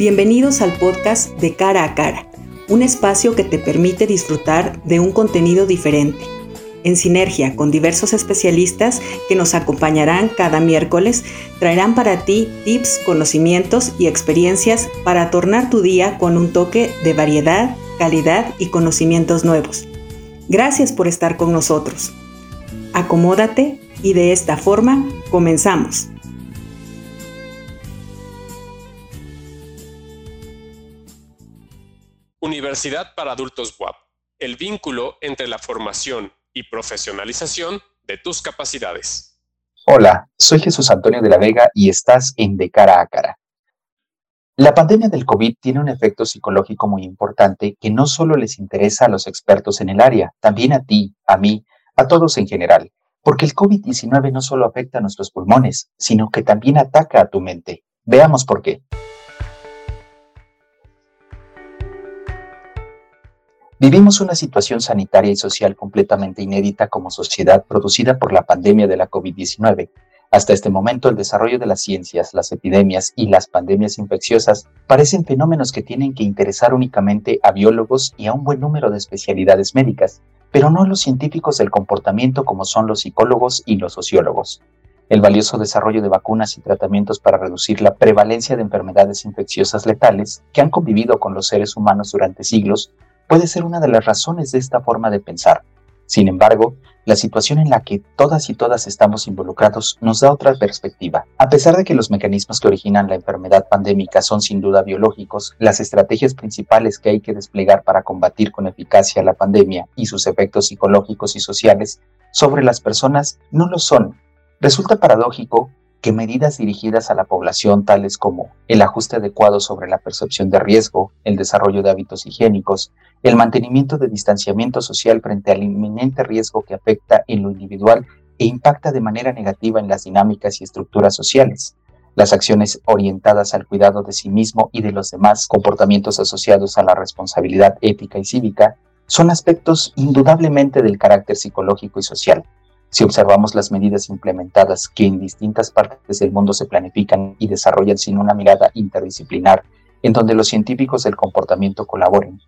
Bienvenidos al podcast de Cara a Cara, un espacio que te permite disfrutar de un contenido diferente, en sinergia con diversos especialistas que nos acompañarán cada miércoles, traerán para ti tips, conocimientos y experiencias para tornar tu día con un toque de variedad, calidad y conocimientos nuevos. Gracias por estar con nosotros. Acomódate y de esta forma comenzamos. Universidad para Adultos WAP, el vínculo entre la formación y profesionalización de tus capacidades. Hola, soy Jesús Antonio de la Vega y estás en De Cara a Cara. La pandemia del COVID tiene un efecto psicológico muy importante que no solo les interesa a los expertos en el área, también a ti, a mí, a todos en general, porque el COVID-19 no solo afecta a nuestros pulmones, sino que también ataca a tu mente. Veamos por qué. Vivimos una situación sanitaria y social completamente inédita como sociedad producida por la pandemia de la COVID-19. Hasta este momento, el desarrollo de las ciencias, las epidemias y las pandemias infecciosas parecen fenómenos que tienen que interesar únicamente a biólogos y a un buen número de especialidades médicas, pero no a los científicos del comportamiento como son los psicólogos y los sociólogos. El valioso desarrollo de vacunas y tratamientos para reducir la prevalencia de enfermedades infecciosas letales que han convivido con los seres humanos durante siglos puede ser una de las razones de esta forma de pensar. Sin embargo, la situación en la que todas y todas estamos involucrados nos da otra perspectiva. A pesar de que los mecanismos que originan la enfermedad pandémica son sin duda biológicos, las estrategias principales que hay que desplegar para combatir con eficacia la pandemia y sus efectos psicológicos y sociales sobre las personas no lo son. Resulta paradójico que medidas dirigidas a la población tales como el ajuste adecuado sobre la percepción de riesgo, el desarrollo de hábitos higiénicos, el mantenimiento de distanciamiento social frente al inminente riesgo que afecta en lo individual e impacta de manera negativa en las dinámicas y estructuras sociales, las acciones orientadas al cuidado de sí mismo y de los demás, comportamientos asociados a la responsabilidad ética y cívica, son aspectos indudablemente del carácter psicológico y social, si observamos las medidas implementadas que en distintas partes del mundo se planifican y desarrollan sin una mirada interdisciplinar, en donde los científicos del comportamiento colaboren,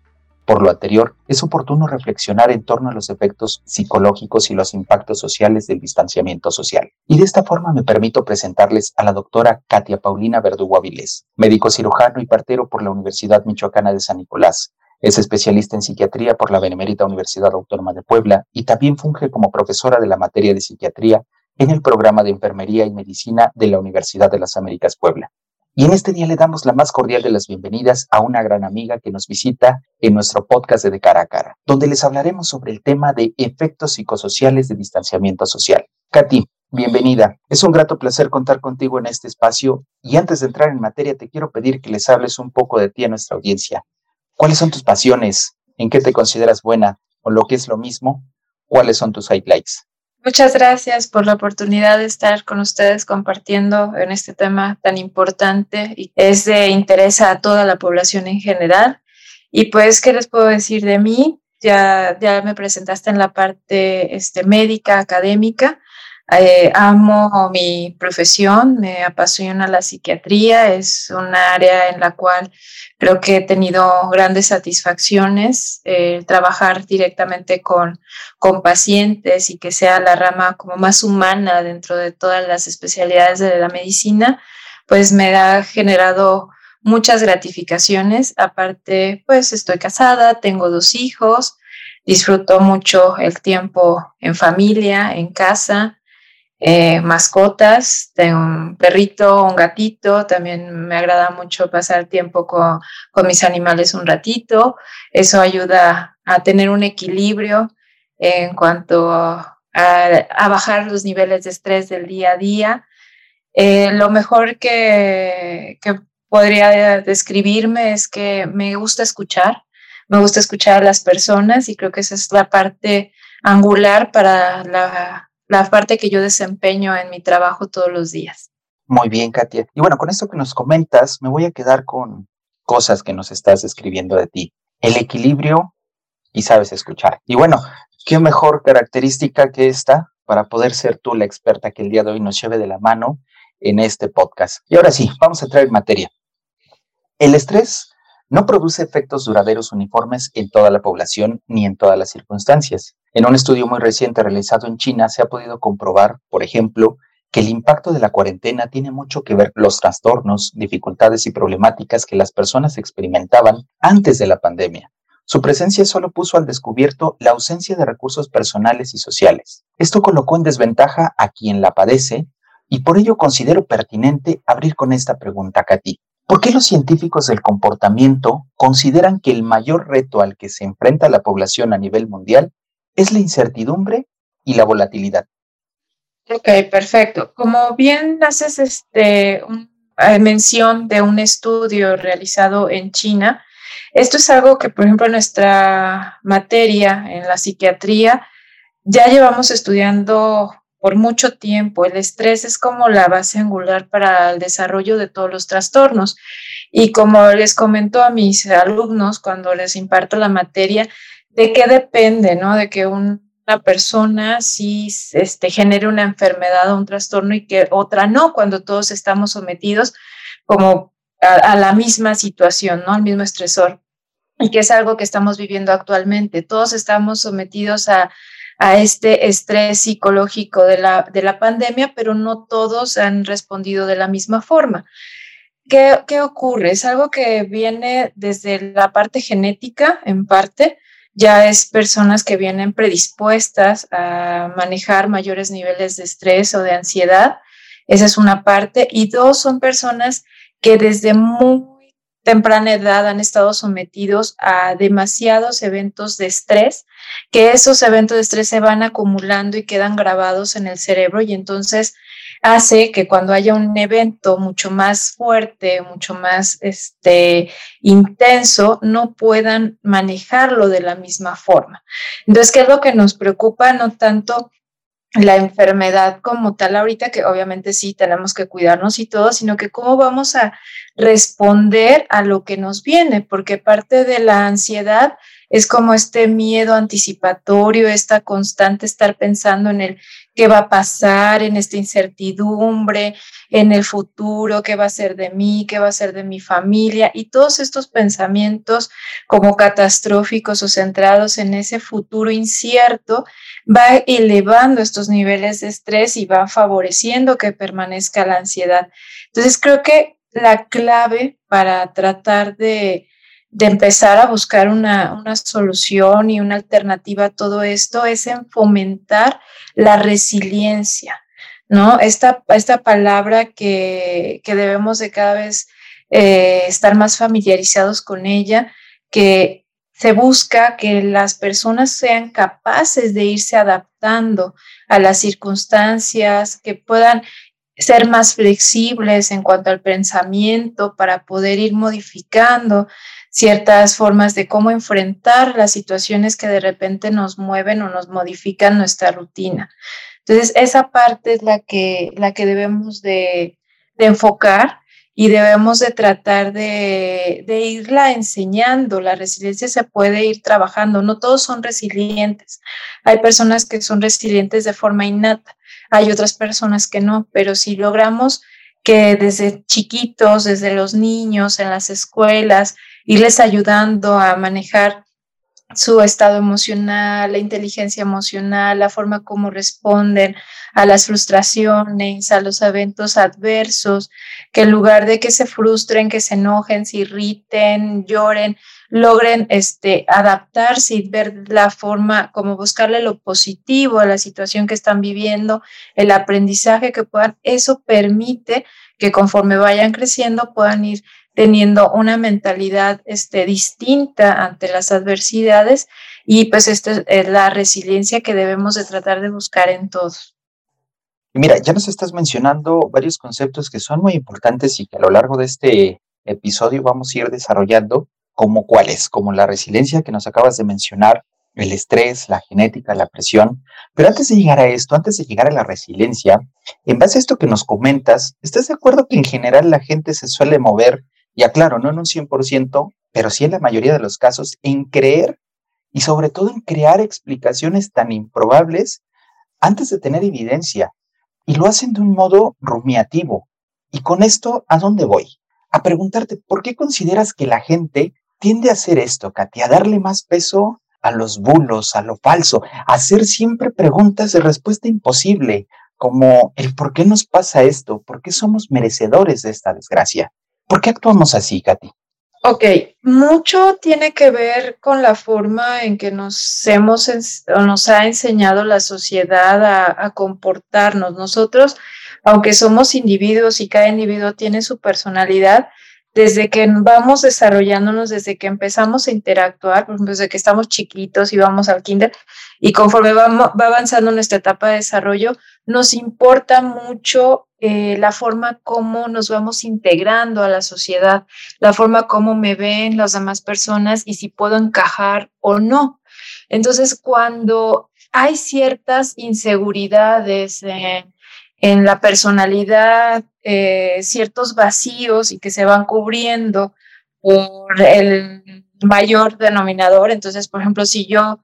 por lo anterior, es oportuno reflexionar en torno a los efectos psicológicos y los impactos sociales del distanciamiento social. Y de esta forma me permito presentarles a la doctora Katia Paulina Verdugo Avilés, médico cirujano y partero por la Universidad Michoacana de San Nicolás, es especialista en psiquiatría por la Benemérita Universidad Autónoma de Puebla y también funge como profesora de la materia de psiquiatría en el programa de enfermería y medicina de la Universidad de las Américas Puebla. Y en este día le damos la más cordial de las bienvenidas a una gran amiga que nos visita en nuestro podcast de, de Cara a Cara, donde les hablaremos sobre el tema de efectos psicosociales de distanciamiento social. Katy, bienvenida. Es un grato placer contar contigo en este espacio y antes de entrar en materia te quiero pedir que les hables un poco de ti a nuestra audiencia. ¿Cuáles son tus pasiones? ¿En qué te consideras buena? O lo que es lo mismo, ¿cuáles son tus highlights? Muchas gracias por la oportunidad de estar con ustedes compartiendo en este tema tan importante y es de interés a toda la población en general. Y pues, ¿qué les puedo decir de mí? Ya, ya me presentaste en la parte este, médica, académica. Eh, amo mi profesión, me apasiona la psiquiatría, es un área en la cual creo que he tenido grandes satisfacciones, eh, trabajar directamente con, con pacientes y que sea la rama como más humana dentro de todas las especialidades de la medicina, pues me ha generado muchas gratificaciones. Aparte, pues estoy casada, tengo dos hijos, disfruto mucho el tiempo en familia, en casa. Eh, mascotas, tengo un perrito, un gatito, también me agrada mucho pasar tiempo con, con mis animales un ratito, eso ayuda a tener un equilibrio en cuanto a, bajar los niveles de estrés del día a día. Eh, lo mejor que, que podría describirme es que me gusta escuchar, me gusta escuchar a las personas y creo que esa es la parte angular para la la parte que yo desempeño en mi trabajo todos los días. Muy bien, Katia. Y bueno, con esto que nos comentas, me voy a quedar con cosas que nos estás describiendo de ti. El equilibrio y sabes escuchar. Y bueno, qué mejor característica que esta para poder ser tú la experta que el día de hoy nos lleve de la mano en este podcast. Y ahora sí, vamos a entrar en materia. El estrés no produce efectos duraderos uniformes en toda la población ni en todas las circunstancias. En un estudio muy reciente realizado en China se ha podido comprobar, por ejemplo, que el impacto de la cuarentena tiene mucho que ver los trastornos, dificultades y problemáticas que las personas experimentaban antes de la pandemia. Su presencia solo puso al descubierto la ausencia de recursos personales y sociales. Esto colocó en desventaja a quien la padece y por ello considero pertinente abrir con esta pregunta, Katy. ¿Por qué los científicos del comportamiento consideran que el mayor reto al que se enfrenta la población a nivel mundial es la incertidumbre y la volatilidad? Ok, perfecto. Como bien haces este, eh, mención de un estudio realizado en China, esto es algo que, por ejemplo, en nuestra materia, en la psiquiatría, ya llevamos estudiando por mucho tiempo. El estrés es como la base angular para el desarrollo de todos los trastornos. Y como les comento a mis alumnos cuando les imparto la materia, ¿de qué depende, no? De que una persona sí este, genere una enfermedad o un trastorno y que otra no, cuando todos estamos sometidos como a, a la misma situación, ¿no? Al mismo estresor. Y que es algo que estamos viviendo actualmente. Todos estamos sometidos a a este estrés psicológico de la, de la pandemia, pero no todos han respondido de la misma forma. ¿Qué, ¿Qué ocurre? Es algo que viene desde la parte genética, en parte, ya es personas que vienen predispuestas a manejar mayores niveles de estrés o de ansiedad. Esa es una parte. Y dos, son personas que desde muy temprana edad han estado sometidos a demasiados eventos de estrés, que esos eventos de estrés se van acumulando y quedan grabados en el cerebro y entonces hace que cuando haya un evento mucho más fuerte, mucho más este, intenso, no puedan manejarlo de la misma forma. Entonces, ¿qué es lo que nos preocupa? No tanto la enfermedad como tal ahorita, que obviamente sí tenemos que cuidarnos y todo, sino que cómo vamos a responder a lo que nos viene, porque parte de la ansiedad es como este miedo anticipatorio, esta constante estar pensando en el qué va a pasar, en esta incertidumbre, en el futuro, qué va a ser de mí, qué va a ser de mi familia, y todos estos pensamientos como catastróficos o centrados en ese futuro incierto, va elevando estos niveles de estrés y va favoreciendo que permanezca la ansiedad. Entonces creo que la clave para tratar de de empezar a buscar una, una, solución y una alternativa a todo esto es en fomentar la resiliencia, ¿no? Esta, esta palabra que, que debemos de cada vez eh, estar más familiarizados con ella, que se busca que las personas sean capaces de irse adaptando a las circunstancias, que puedan ser más flexibles en cuanto al pensamiento para poder ir modificando ciertas formas de cómo enfrentar las situaciones que de repente nos mueven o nos modifican nuestra rutina. Entonces, esa parte es la que, la que debemos de, enfocar y debemos de tratar de, de, irla enseñando. La resiliencia se puede ir trabajando. No todos son resilientes. Hay personas que son resilientes de forma innata, hay otras personas que no, pero si logramos que desde chiquitos, desde los niños, en las escuelas, irles ayudando a manejar su estado emocional, la inteligencia emocional, la forma como responden a las frustraciones, a los eventos adversos, que en lugar de que se frustren, que se enojen, se irriten, lloren, logren este, adaptarse y ver la forma, como buscarle lo positivo a la situación que están viviendo, el aprendizaje que puedan, eso permite que conforme vayan creciendo puedan ir teniendo una mentalidad este, distinta ante las adversidades y pues esta es la resiliencia que debemos de tratar de buscar en todos. Mira, ya nos estás mencionando varios conceptos que son muy importantes y que a lo largo de este episodio vamos a ir desarrollando, como cuáles, como la resiliencia que nos acabas de mencionar, el estrés, la genética, la presión. Pero antes de llegar a esto, antes de llegar a la resiliencia, en base a esto que nos comentas, ¿estás de acuerdo que en general la gente se suele mover y aclaro, no en un 100%, pero sí en la mayoría de los casos, en creer y sobre todo en crear explicaciones tan improbables antes de tener evidencia. Y lo hacen de un modo rumiativo. Y con esto, ¿a dónde voy? a preguntarte, ¿por qué consideras que la gente tiende a hacer esto, Katy, a darle más peso a los bulos, a lo falso, a hacer siempre preguntas de respuesta imposible, como el por qué nos pasa esto, por qué somos merecedores de esta desgracia. ¿Por qué actuamos así, Katy? Ok, mucho tiene que ver con la forma en que nos hemos nos ha enseñado la sociedad a, a, comportarnos. Nosotros, aunque somos individuos y cada individuo tiene su personalidad, desde que vamos desarrollándonos, desde que empezamos a interactuar, por ejemplo, desde que estamos chiquitos y vamos al kinder, y conforme va, va avanzando nuestra etapa de desarrollo, nos importa mucho eh, la forma como nos vamos integrando a la sociedad, la forma como me ven las demás personas y si puedo encajar o no. Entonces, cuando hay ciertas inseguridades en la personalidad, eh, ciertos vacíos y que se van cubriendo por el mayor denominador, entonces, por ejemplo, si yo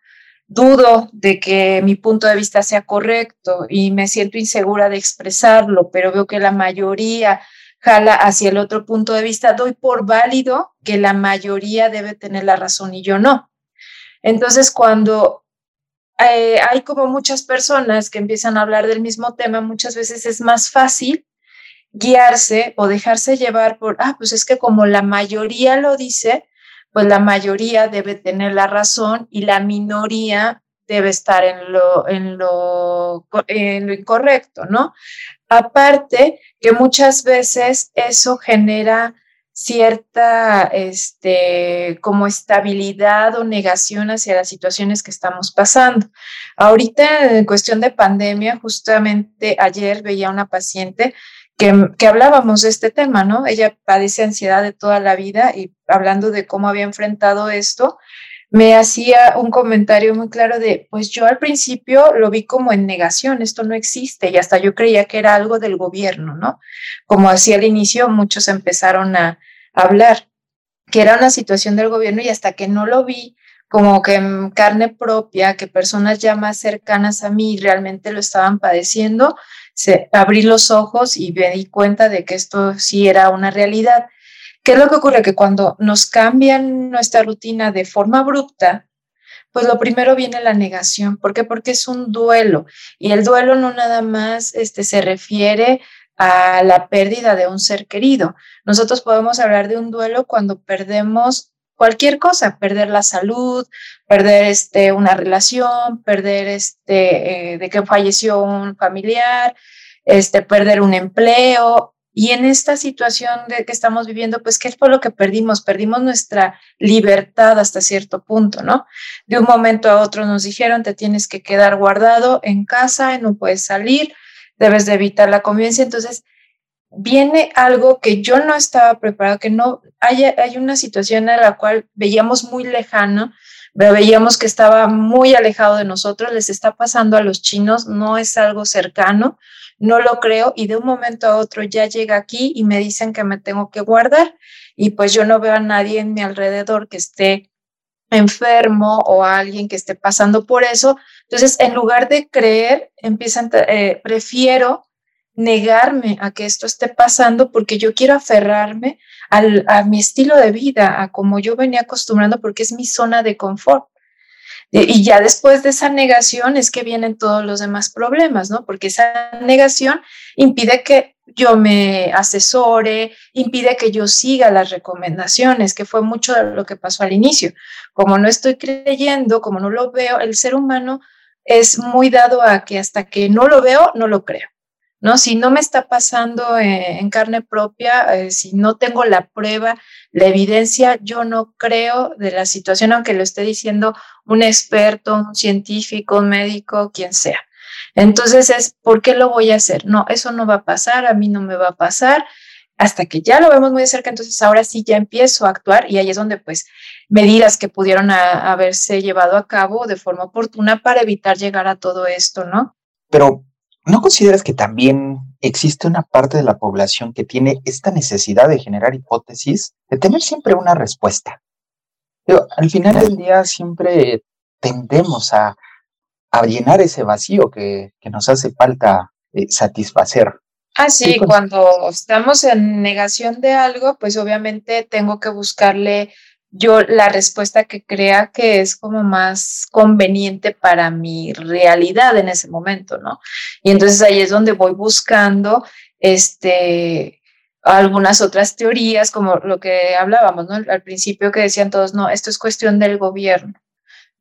dudo de que mi punto de vista sea correcto y me siento insegura de expresarlo, pero veo que la mayoría jala hacia el otro punto de vista, doy por válido que la mayoría debe tener la razón y yo no. Entonces, cuando eh, hay como muchas personas que empiezan a hablar del mismo tema, muchas veces es más fácil guiarse o dejarse llevar por, ah, pues es que como la mayoría lo dice, pues la mayoría debe tener la razón y la minoría debe estar en lo, en lo, en lo incorrecto, ¿no? Aparte que muchas veces eso genera cierta este, como estabilidad o negación hacia las situaciones que estamos pasando. Ahorita en cuestión de pandemia, justamente ayer veía una paciente que, hablábamos de este tema, ¿no? Ella padece ansiedad de toda la vida y hablando de cómo había enfrentado esto, me hacía un comentario muy claro de, pues yo al principio lo vi como en negación, esto no existe y hasta yo creía que era algo del gobierno, ¿no? Como hacía al inicio, muchos empezaron a, hablar que era una situación del gobierno y hasta que no lo vi como que en carne propia, que personas ya más cercanas a mí realmente lo estaban padeciendo, se, abrí los ojos y me di cuenta de que esto sí era una realidad. ¿Qué es lo que ocurre? Que cuando nos cambian nuestra rutina de forma abrupta, pues lo primero viene la negación. ¿Por qué? Porque es un duelo y el duelo no nada más este, se refiere a la pérdida de un ser querido. Nosotros podemos hablar de un duelo cuando perdemos cualquier cosa, perder la salud, perder este, una relación, perder este, eh, de que falleció un familiar, este, perder un empleo. Y en esta situación de que estamos viviendo, pues, ¿qué fue lo que perdimos? Perdimos nuestra libertad hasta cierto punto, ¿no? De un momento a otro nos dijeron, te tienes que quedar guardado en casa, no puedes salir, debes de evitar la convivencia. Entonces, viene algo que yo no estaba preparado, que no hay, hay una situación en la cual veíamos muy lejano, veíamos que estaba muy alejado de nosotros, les está pasando a los chinos, no es algo cercano, no lo creo y de un momento a otro ya llega aquí y me dicen que me tengo que guardar y pues yo no veo a nadie en mi alrededor que esté enfermo o alguien que esté pasando por eso. Entonces, en lugar de creer, empiezan, eh, prefiero negarme a que esto esté pasando porque yo quiero aferrarme al, a mi estilo de vida, a como yo venía acostumbrando porque es mi zona de confort. Y ya después de esa negación es que vienen todos los demás problemas, ¿no? Porque esa negación impide que yo me asesore, impide que yo siga las recomendaciones, que fue mucho de lo que pasó al inicio. Como no estoy creyendo, como no lo veo, el ser humano es muy dado a que hasta que no lo veo, no lo creo. ¿no? Si no me está pasando eh, en carne propia, eh, si no tengo la prueba, la evidencia, yo no creo de la situación, aunque lo esté diciendo un experto, un científico, un médico, quien sea. Entonces es, ¿por qué lo voy a hacer? No, eso no va a pasar, a mí no me va a pasar, hasta que ya lo vemos muy de cerca, entonces ahora sí ya empiezo a actuar y ahí es donde pues medidas que pudieron haberse llevado a cabo de forma oportuna para evitar llegar a todo esto, ¿no? Pero ¿No consideras que también existe una parte de la población que tiene esta necesidad de generar hipótesis, de tener siempre una respuesta? al final del día siempre tendemos a, llenar ese vacío que, nos hace falta eh, satisfacer. Ah, sí, cuando estamos en negación de algo, pues obviamente tengo que buscarle yo la respuesta que crea que es como más conveniente para mi realidad en ese momento, ¿no? Y entonces ahí es donde voy buscando este algunas otras teorías, como lo que hablábamos, ¿no? Al principio que decían todos, no, esto es cuestión del gobierno,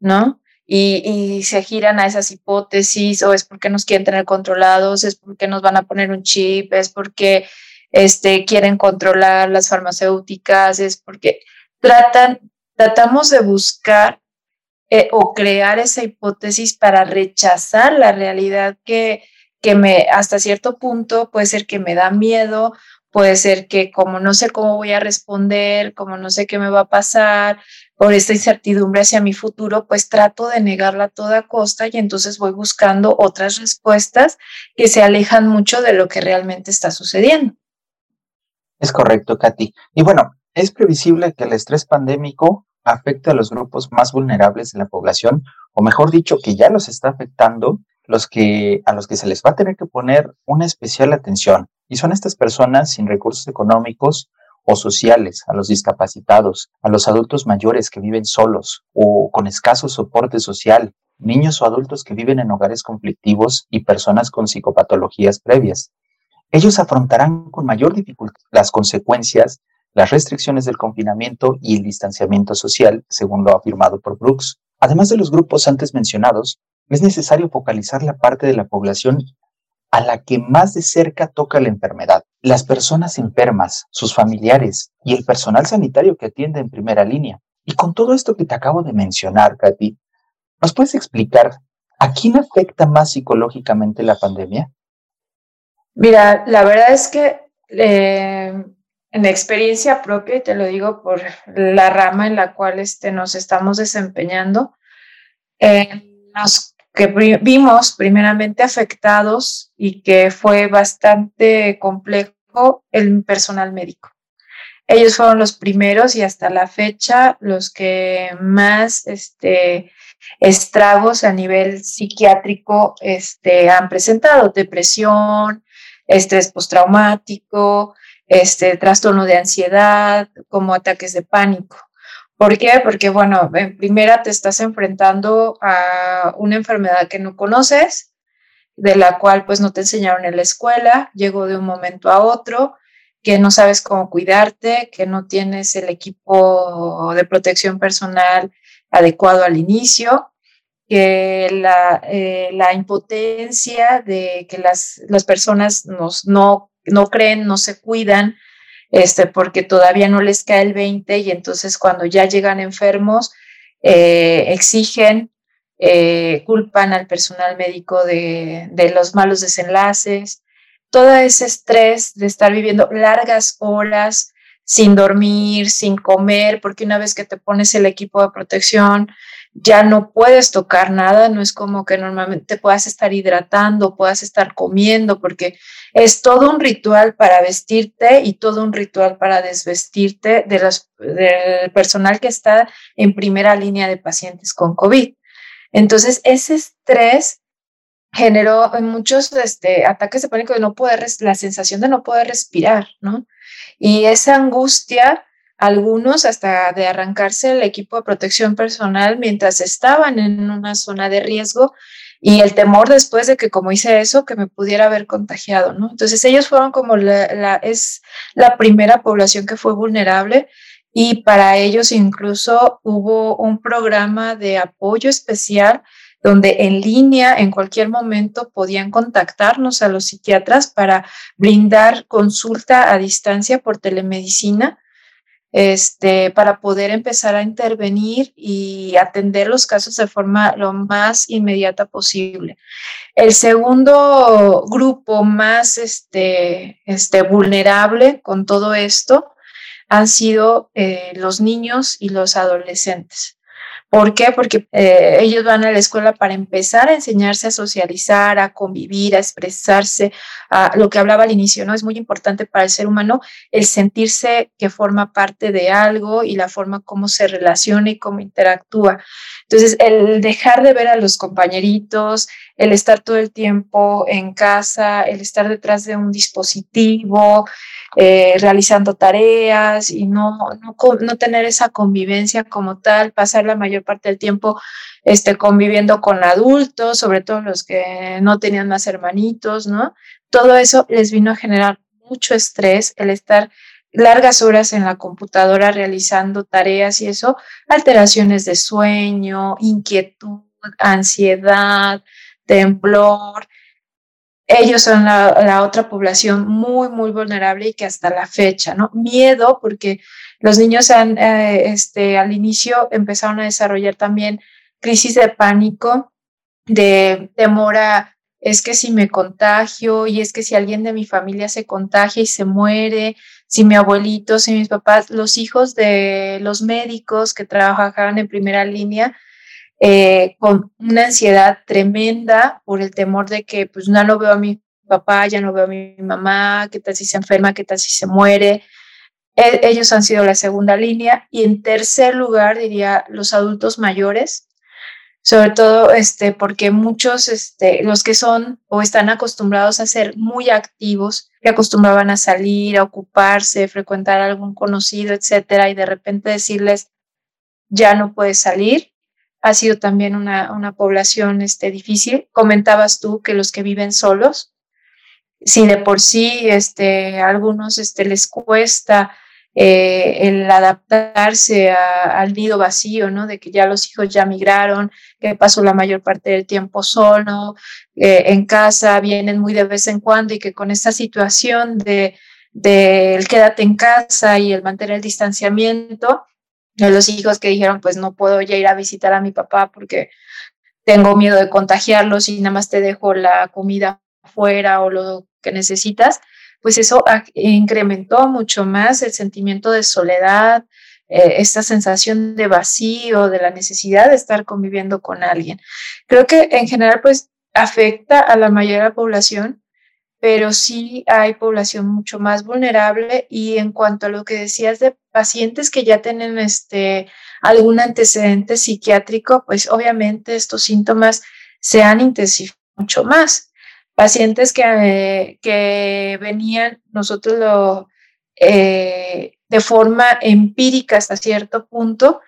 ¿no? Y, se giran a esas hipótesis o es porque nos quieren tener controlados, es porque nos van a poner un chip, es porque este, quieren controlar las farmacéuticas, es porque tratan, tratamos de buscar eh, o crear esa hipótesis para rechazar la realidad que, que me, hasta cierto punto puede ser que me da miedo, puede ser que como no sé cómo voy a responder, como no sé qué me va a pasar, por esta incertidumbre hacia mi futuro, pues trato de negarla a toda costa y entonces voy buscando otras respuestas que se alejan mucho de lo que realmente está sucediendo. Es correcto, Katy. Y bueno, es previsible que el estrés pandémico afecte a los grupos más vulnerables de la población, o mejor dicho, que ya los está afectando, los que, a los que se les va a tener que poner una especial atención. Y son estas personas sin recursos económicos o sociales, a los discapacitados, a los adultos mayores que viven solos o con escaso soporte social, niños o adultos que viven en hogares conflictivos y personas con psicopatologías previas. Ellos afrontarán con mayor dificultad las consecuencias, las restricciones del confinamiento y el distanciamiento social, según lo afirmado por Brooks. Además de los grupos antes mencionados, es necesario focalizar la parte de la población a la que más de cerca toca la enfermedad, las personas enfermas, sus familiares y el personal sanitario que atiende en primera línea. Y con todo esto que te acabo de mencionar, Katy, ¿nos puedes explicar a quién afecta más psicológicamente la pandemia? Mira, la verdad es que eh, en experiencia propia, y te lo digo por la rama en la cual este, nos estamos desempeñando, eh, nos que vimos primeramente afectados y que fue bastante complejo el personal médico. Ellos fueron los primeros y hasta la fecha los que más este, estragos a nivel psiquiátrico este, han presentado, depresión, estrés postraumático, este, trastorno de ansiedad, como ataques de pánico. ¿Por qué? Porque, bueno, en primera te estás enfrentando a una enfermedad que no conoces, de la cual pues no te enseñaron en la escuela, llegó de un momento a otro, que no sabes cómo cuidarte, que no tienes el equipo de protección personal adecuado al inicio, que la, eh, impotencia de que las, las personas nos, no, no creen, no se cuidan, este, porque todavía no les cae el 20 y entonces cuando ya llegan enfermos, eh, exigen, eh, culpan al personal médico de, de los malos desenlaces, todo ese estrés de estar viviendo largas horas sin dormir, sin comer, porque una vez que te pones el equipo de protección, ya no puedes tocar nada, no es como que normalmente puedas estar hidratando, puedas estar comiendo, porque es todo un ritual para vestirte y todo un ritual para desvestirte de los, del personal que está en primera línea de pacientes con COVID. Entonces, ese estrés generó en muchos este, ataques de pánico de no poder, la sensación de no poder respirar, ¿no? Y esa angustia algunos hasta de arrancarse el equipo de protección personal mientras estaban en una zona de riesgo y el temor después de que como hice eso, que me pudiera haber contagiado, ¿no? Entonces ellos fueron como la, es la primera población que fue vulnerable y para ellos incluso hubo un programa de apoyo especial donde en línea, en cualquier momento, podían contactarnos a los psiquiatras para brindar consulta a distancia por telemedicina este, para poder empezar a intervenir y atender los casos de forma lo más inmediata posible. El segundo grupo más este, este, vulnerable con todo esto han sido eh, los niños y los adolescentes. ¿Por qué? Porque eh, ellos van a la escuela para empezar a enseñarse a socializar, a convivir, a expresarse, a lo que hablaba al inicio, ¿no? Es muy importante para el ser humano el sentirse que forma parte de algo y la forma como se relaciona y cómo interactúa. Entonces, el dejar de ver a los compañeritos, el estar todo el tiempo en casa, el estar detrás de un dispositivo, eh, realizando tareas y no, no, no, tener esa convivencia como tal, pasar la mayor parte del tiempo este, conviviendo con adultos, sobre todo los que no tenían más hermanitos, ¿no? Todo eso les vino a generar mucho estrés, el estar largas horas en la computadora realizando tareas y eso, alteraciones de sueño, inquietud, ansiedad, temblor, ellos son la, otra población muy, muy vulnerable y que hasta la fecha, ¿no? Miedo, porque los niños han, eh, este, al inicio empezaron a desarrollar también crisis de pánico, de temor a, es que si me contagio y es que si alguien de mi familia se contagia y se muere, si mi abuelito, si mis papás, los hijos de los médicos que trabajaban en primera línea, eh, con una ansiedad tremenda por el temor de que pues no lo veo a mi papá, ya no veo a mi mamá, qué tal si se enferma, qué tal si se muere. E, ellos han sido la segunda línea y en tercer lugar diría los adultos mayores, sobre todo este, porque muchos, este, los que son o están acostumbrados a ser muy activos, que acostumbraban a salir, a ocuparse, frecuentar a algún conocido, etcétera, y de repente decirles, ya no puedes salir, ha sido también una, una población este, difícil. Comentabas tú que los que viven solos, si de por sí este, a algunos este, les cuesta eh, el adaptarse al nido vacío, ¿no? De que ya los hijos ya migraron, que pasó la mayor parte del tiempo solo, eh, en casa, vienen muy de vez en cuando y que con esta situación de del quédate en casa y el mantener el distanciamiento, los hijos que dijeron, pues no puedo ya ir a visitar a mi papá porque tengo miedo de contagiarlos y nada más te dejo la comida fuera o lo que necesitas, pues eso incrementó mucho más el sentimiento de soledad, eh, esta sensación de vacío, de la necesidad de estar conviviendo con alguien. Creo que en general, pues afecta a la mayoría de la población, pero sí hay población mucho más vulnerable y en cuanto a lo que decías de pacientes que ya tienen este, algún antecedente psiquiátrico, pues obviamente estos síntomas se han intensificado mucho más. Pacientes que, que venían, nosotros lo, eh, de forma empírica hasta cierto punto,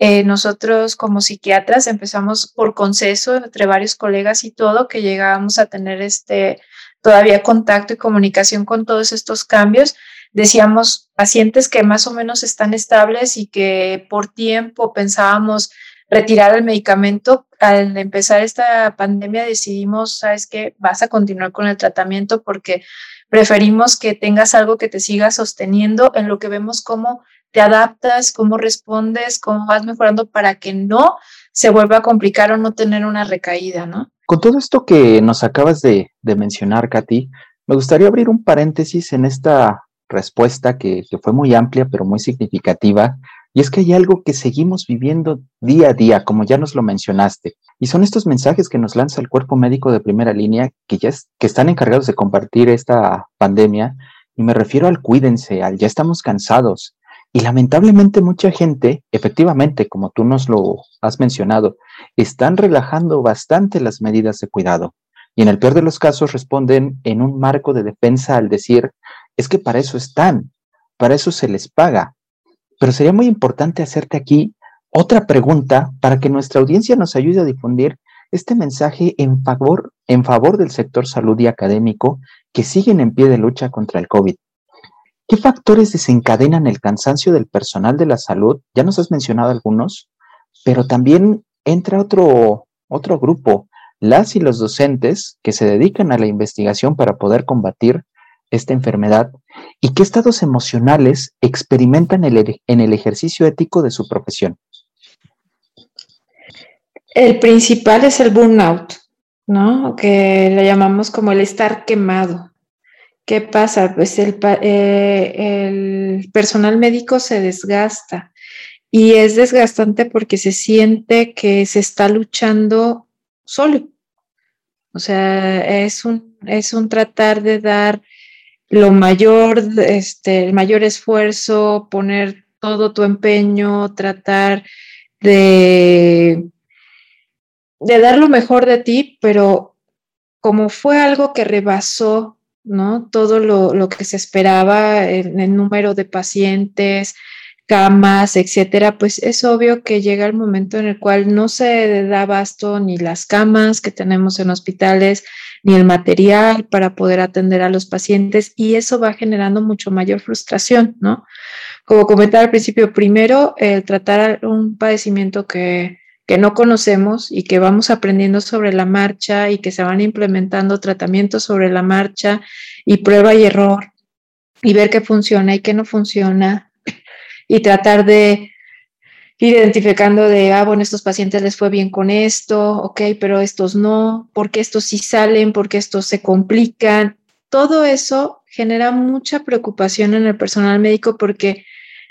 eh, nosotros como psiquiatras empezamos por consenso entre varios colegas y todo, que llegábamos a tener este, todavía contacto y comunicación con todos estos cambios. Decíamos pacientes que más o menos están estables y que por tiempo pensábamos retirar el medicamento. Al empezar esta pandemia decidimos, sabes que vas a continuar con el tratamiento porque preferimos que tengas algo que te siga sosteniendo en lo que vemos cómo te adaptas, cómo respondes, cómo vas mejorando para que no se vuelva a complicar o no tener una recaída, ¿no? Con todo esto que nos acabas de, mencionar, Katy, me gustaría abrir un paréntesis en esta respuesta que, fue muy amplia pero muy significativa, y es que hay algo que seguimos viviendo día a día, como ya nos lo mencionaste, y son estos mensajes que nos lanza el cuerpo médico de primera línea que ya que están encargados de compartir esta pandemia, y me refiero al cuídense, al ya estamos cansados, y lamentablemente mucha gente, efectivamente, como tú nos lo has mencionado, están relajando bastante las medidas de cuidado. Y en el peor de los casos responden en un marco de defensa al decir, es que para eso están, para eso se les paga. Pero sería muy importante hacerte aquí otra pregunta para que nuestra audiencia nos ayude a difundir este mensaje en favor, en favor del sector salud y académico que siguen en pie de lucha contra el COVID. ¿Qué factores desencadenan el cansancio del personal de la salud? Ya nos has mencionado algunos, pero también entra otro, otro grupo, las y los docentes que se dedican a la investigación para poder combatir esta enfermedad y qué estados emocionales experimentan en el ejercicio ético de su profesión. El principal es el burnout, ¿no? Que le llamamos como el estar quemado. ¿Qué pasa? Pues el, eh, el personal médico se desgasta y es desgastante porque se siente que se está luchando solo. O sea, es un, es un tratar de dar lo mayor, este, el mayor esfuerzo, poner todo tu empeño, tratar de, de dar lo mejor de ti, pero como fue algo que rebasó ¿no? todo lo, lo que se esperaba en el número de pacientes, camas, etcétera, pues es obvio que llega el momento en el cual no se da abasto ni las camas que tenemos en hospitales, ni el material para poder atender a los pacientes y eso va generando mucho mayor frustración, ¿no? Como comentaba al principio, primero el tratar un padecimiento que, que no conocemos y que vamos aprendiendo sobre la marcha y que se van implementando tratamientos sobre la marcha y prueba y error y ver qué funciona y qué no funciona y tratar de ir identificando de, ah, bueno, estos pacientes les fue bien con esto, ok, pero estos no, porque estos sí salen, porque estos se complican. Todo eso genera mucha preocupación en el personal médico porque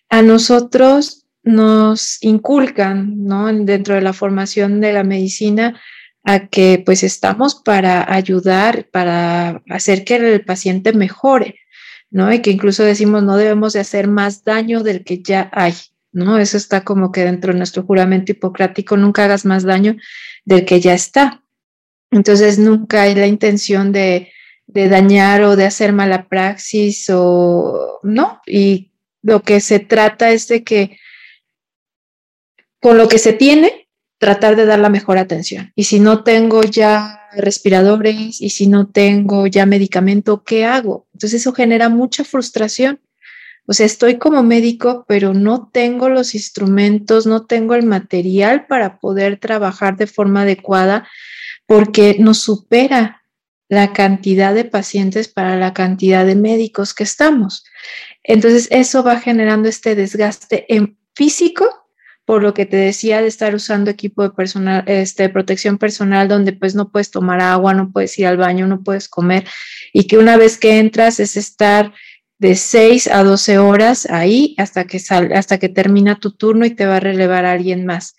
a nosotros nos inculcan, ¿no? Dentro de la formación de la medicina, a que pues estamos para ayudar, para hacer que el paciente mejore. ¿No? Y que incluso decimos no debemos de hacer más daño del que ya hay, ¿no? Eso está como que dentro de nuestro juramento hipocrático, nunca hagas más daño del que ya está. Entonces nunca hay la intención de, de dañar o de hacer mala praxis o no. Y lo que se trata es de que con lo que se tiene, tratar de dar la mejor atención. Y si no tengo ya respiradores y si no tengo ya medicamento, ¿qué hago? Entonces eso genera mucha frustración. O sea, estoy como médico, pero no tengo los instrumentos, no tengo el material para poder trabajar de forma adecuada porque nos supera la cantidad de pacientes para la cantidad de médicos que estamos. Entonces, eso va generando este desgaste en físico por lo que te decía de estar usando equipo de personal, este, protección personal, donde pues no puedes tomar agua, no puedes ir al baño, no puedes comer, y que una vez que entras es estar de 6 a 12 horas ahí hasta que, sal, hasta que termina tu turno y te va a relevar alguien más.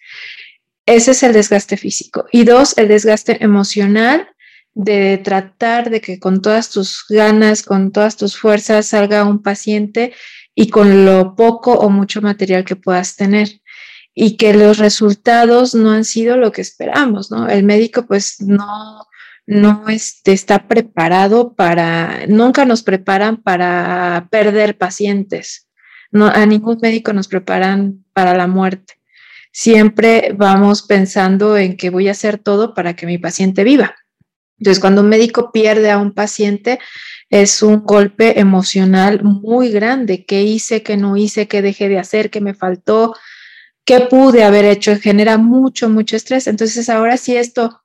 Ese es el desgaste físico. Y dos, el desgaste emocional de tratar de que con todas tus ganas, con todas tus fuerzas salga un paciente y con lo poco o mucho material que puedas tener y que los resultados no han sido lo que esperamos, ¿no? El médico pues no, no este, está preparado para, nunca nos preparan para perder pacientes, no, a ningún médico nos preparan para la muerte. Siempre vamos pensando en que voy a hacer todo para que mi paciente viva. Entonces, cuando un médico pierde a un paciente, es un golpe emocional muy grande. ¿Qué hice, qué no hice, qué dejé de hacer, qué me faltó? Qué pude haber hecho, genera mucho, mucho estrés. Entonces, ahora si esto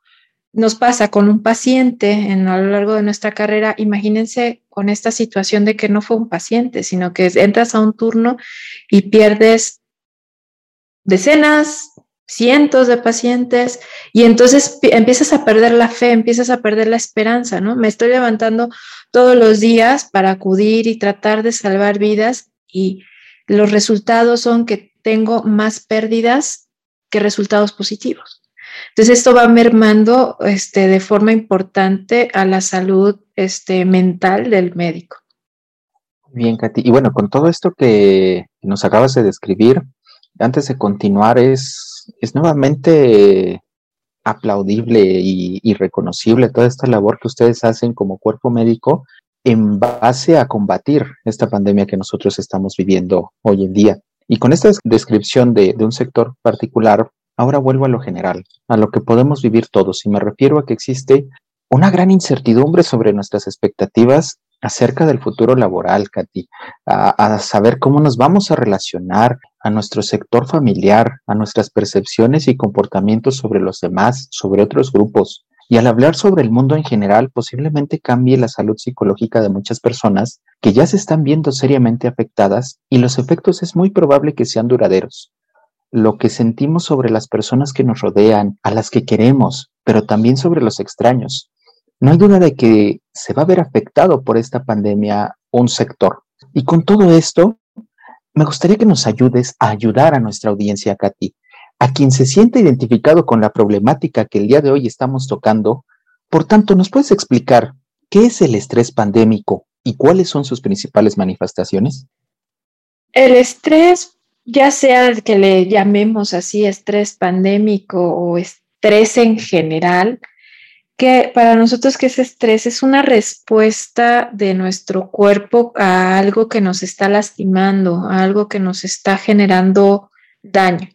nos pasa con un paciente en, a lo largo de nuestra carrera, imagínense con esta situación de que no fue un paciente, sino que entras a un turno y pierdes decenas, cientos de pacientes y entonces empiezas a perder la fe, empiezas a perder la esperanza, ¿no? Me estoy levantando todos los días para acudir y tratar de salvar vidas y los resultados son que tengo más pérdidas que resultados positivos. Entonces esto va mermando este, de forma importante a la salud este, mental del médico. Bien, Katy. Y bueno, con todo esto que nos acabas de describir, antes de continuar, es, es nuevamente aplaudible y, y, reconocible toda esta labor que ustedes hacen como cuerpo médico en base a combatir esta pandemia que nosotros estamos viviendo hoy en día. Y con esta descripción de, un sector particular, ahora vuelvo a lo general, a lo que podemos vivir todos. Y me refiero a que existe una gran incertidumbre sobre nuestras expectativas acerca del futuro laboral, Katy, a, saber cómo nos vamos a relacionar a nuestro sector familiar, a nuestras percepciones y comportamientos sobre los demás, sobre otros grupos. Y al hablar sobre el mundo en general, posiblemente cambie la salud psicológica de muchas personas que ya se están viendo seriamente afectadas y los efectos es muy probable que sean duraderos. Lo que sentimos sobre las personas que nos rodean, a las que queremos, pero también sobre los extraños. No hay duda de que se va a ver afectado por esta pandemia un sector. Y con todo esto, me gustaría que nos ayudes a ayudar a nuestra audiencia, Katy, a quien se siente identificado con la problemática que el día de hoy estamos tocando. Por tanto, ¿nos puedes explicar qué es el estrés pandémico y cuáles son sus principales manifestaciones? El estrés, ya sea que le llamemos así estrés pandémico o estrés en general, que para nosotros que ese estrés es una respuesta de nuestro cuerpo a algo que nos está lastimando, a algo que nos está generando daño.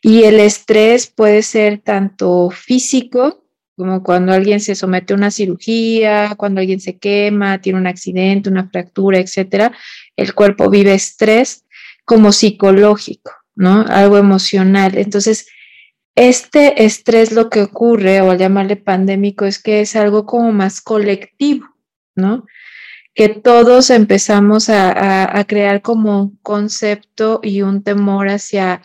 Y el estrés puede ser tanto físico, como cuando alguien se somete a una cirugía, cuando alguien se quema, tiene un accidente, una fractura, etcétera, el cuerpo vive estrés, como psicológico, ¿no? Algo emocional. Entonces, este estrés lo que ocurre, o al llamarle pandémico, es que es algo como más colectivo, ¿no? Que todos empezamos a, crear como un concepto y un temor hacia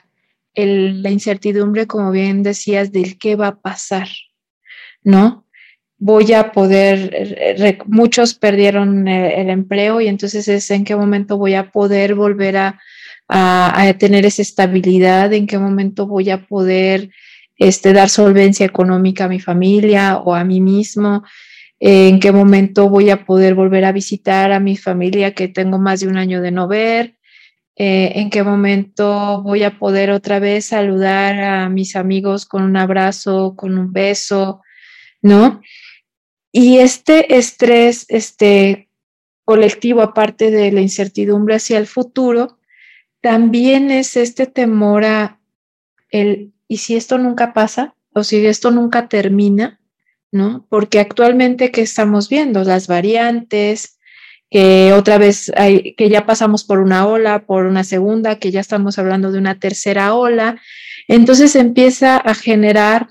la incertidumbre, como bien decías, del qué va a pasar, ¿no? Voy a poder, muchos perdieron el, el empleo y entonces es en qué momento voy a poder volver a, a, tener esa estabilidad, en qué momento voy a poder este, dar solvencia económica a mi familia o a mí mismo, en qué momento voy a poder volver a visitar a mi familia que tengo más de un año de no ver, eh, en qué momento voy a poder otra vez saludar a mis amigos con un abrazo, con un beso, ¿no? Y este estrés este, colectivo, aparte de la incertidumbre hacia el futuro, también es este temor a el, ¿y si esto nunca pasa? ¿O si esto nunca termina? ¿No? Porque actualmente, ¿qué estamos viendo? Las variantes, que otra vez hay, que ya pasamos por una ola, por una segunda, que ya estamos hablando de una tercera ola. Entonces empieza a generar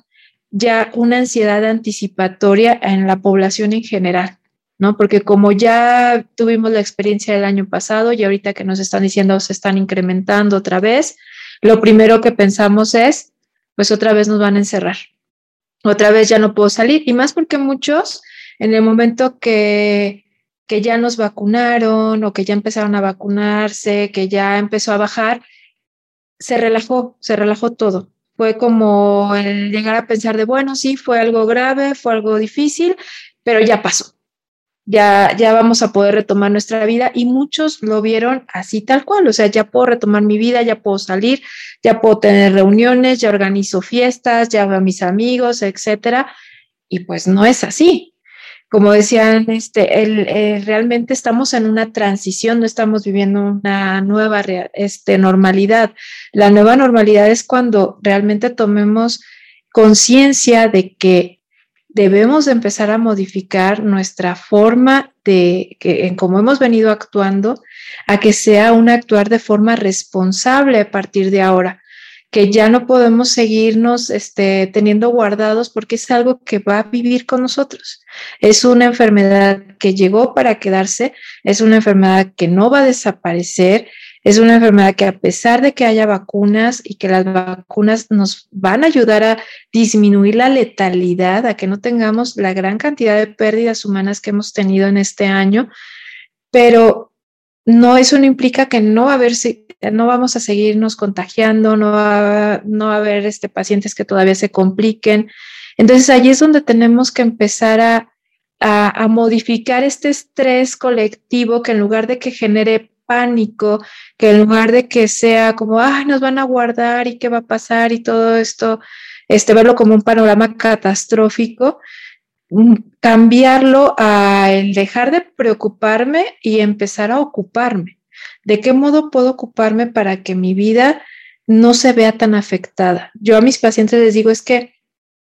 ya una ansiedad anticipatoria en la población en general. ¿no? Porque como ya tuvimos la experiencia del año pasado y ahorita que nos están diciendo se están incrementando otra vez, lo primero que pensamos es, pues otra vez nos van a encerrar, otra vez ya no puedo salir, y más porque muchos en el momento que, que ya nos vacunaron o que ya empezaron a vacunarse, que ya empezó a bajar, se relajó, se relajó todo. Fue como el llegar a pensar de, bueno, sí, fue algo grave, fue algo difícil, pero ya pasó ya, ya vamos a poder retomar nuestra vida y muchos lo vieron así tal cual, o sea, ya puedo retomar mi vida, ya puedo salir, ya puedo tener reuniones, ya organizo fiestas, ya veo a mis amigos, etcétera, y pues no es así. Como decían, este, eh, realmente estamos en una transición, no estamos viviendo una nueva este, normalidad. La nueva normalidad es cuando realmente tomemos conciencia de que debemos empezar a modificar nuestra forma de, que, en cómo hemos venido actuando, a que sea un actuar de forma responsable a partir de ahora, que ya no podemos seguirnos este, teniendo guardados porque es algo que va a vivir con nosotros. Es una enfermedad que llegó para quedarse, es una enfermedad que no va a desaparecer, es una enfermedad que a pesar de que haya vacunas y que las vacunas nos van a ayudar a disminuir la letalidad, a que no tengamos la gran cantidad de pérdidas humanas que hemos tenido en este año, pero no eso no implica que no va a haber no vamos a seguirnos contagiando, no va, no a haber este, pacientes que todavía se compliquen. Entonces allí es donde tenemos que empezar a, a, a modificar este estrés colectivo que en lugar de que genere pánico, que en lugar de que sea como, ay, nos van a guardar y qué va a pasar y todo esto, este, verlo como un panorama catastrófico, mm, cambiarlo a el dejar de preocuparme y empezar a ocuparme. ¿De qué modo puedo ocuparme para que mi vida no se vea tan afectada? Yo a mis pacientes les digo es que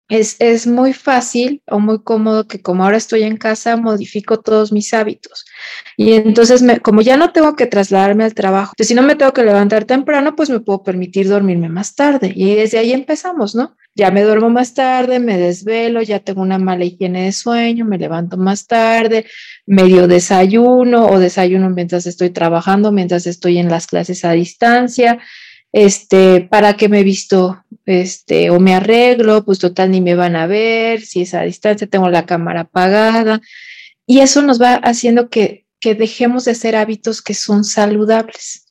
es, muy fácil o muy cómodo que como ahora estoy en casa, modifico todos mis hábitos. Y entonces, como ya no tengo que trasladarme al trabajo, si no me tengo que levantar temprano, pues me puedo permitir dormirme más tarde. Y desde ahí empezamos, ¿no? Ya me duermo más tarde, me desvelo, ya tengo una mala higiene de sueño, me levanto más tarde, medio desayuno o desayuno mientras estoy trabajando, mientras estoy en las clases a distancia este, para qué me visto, este, o me arreglo, pues total ni me van a ver, si es a distancia, tengo la cámara apagada. Y eso nos va haciendo que, que dejemos de hacer hábitos que son saludables.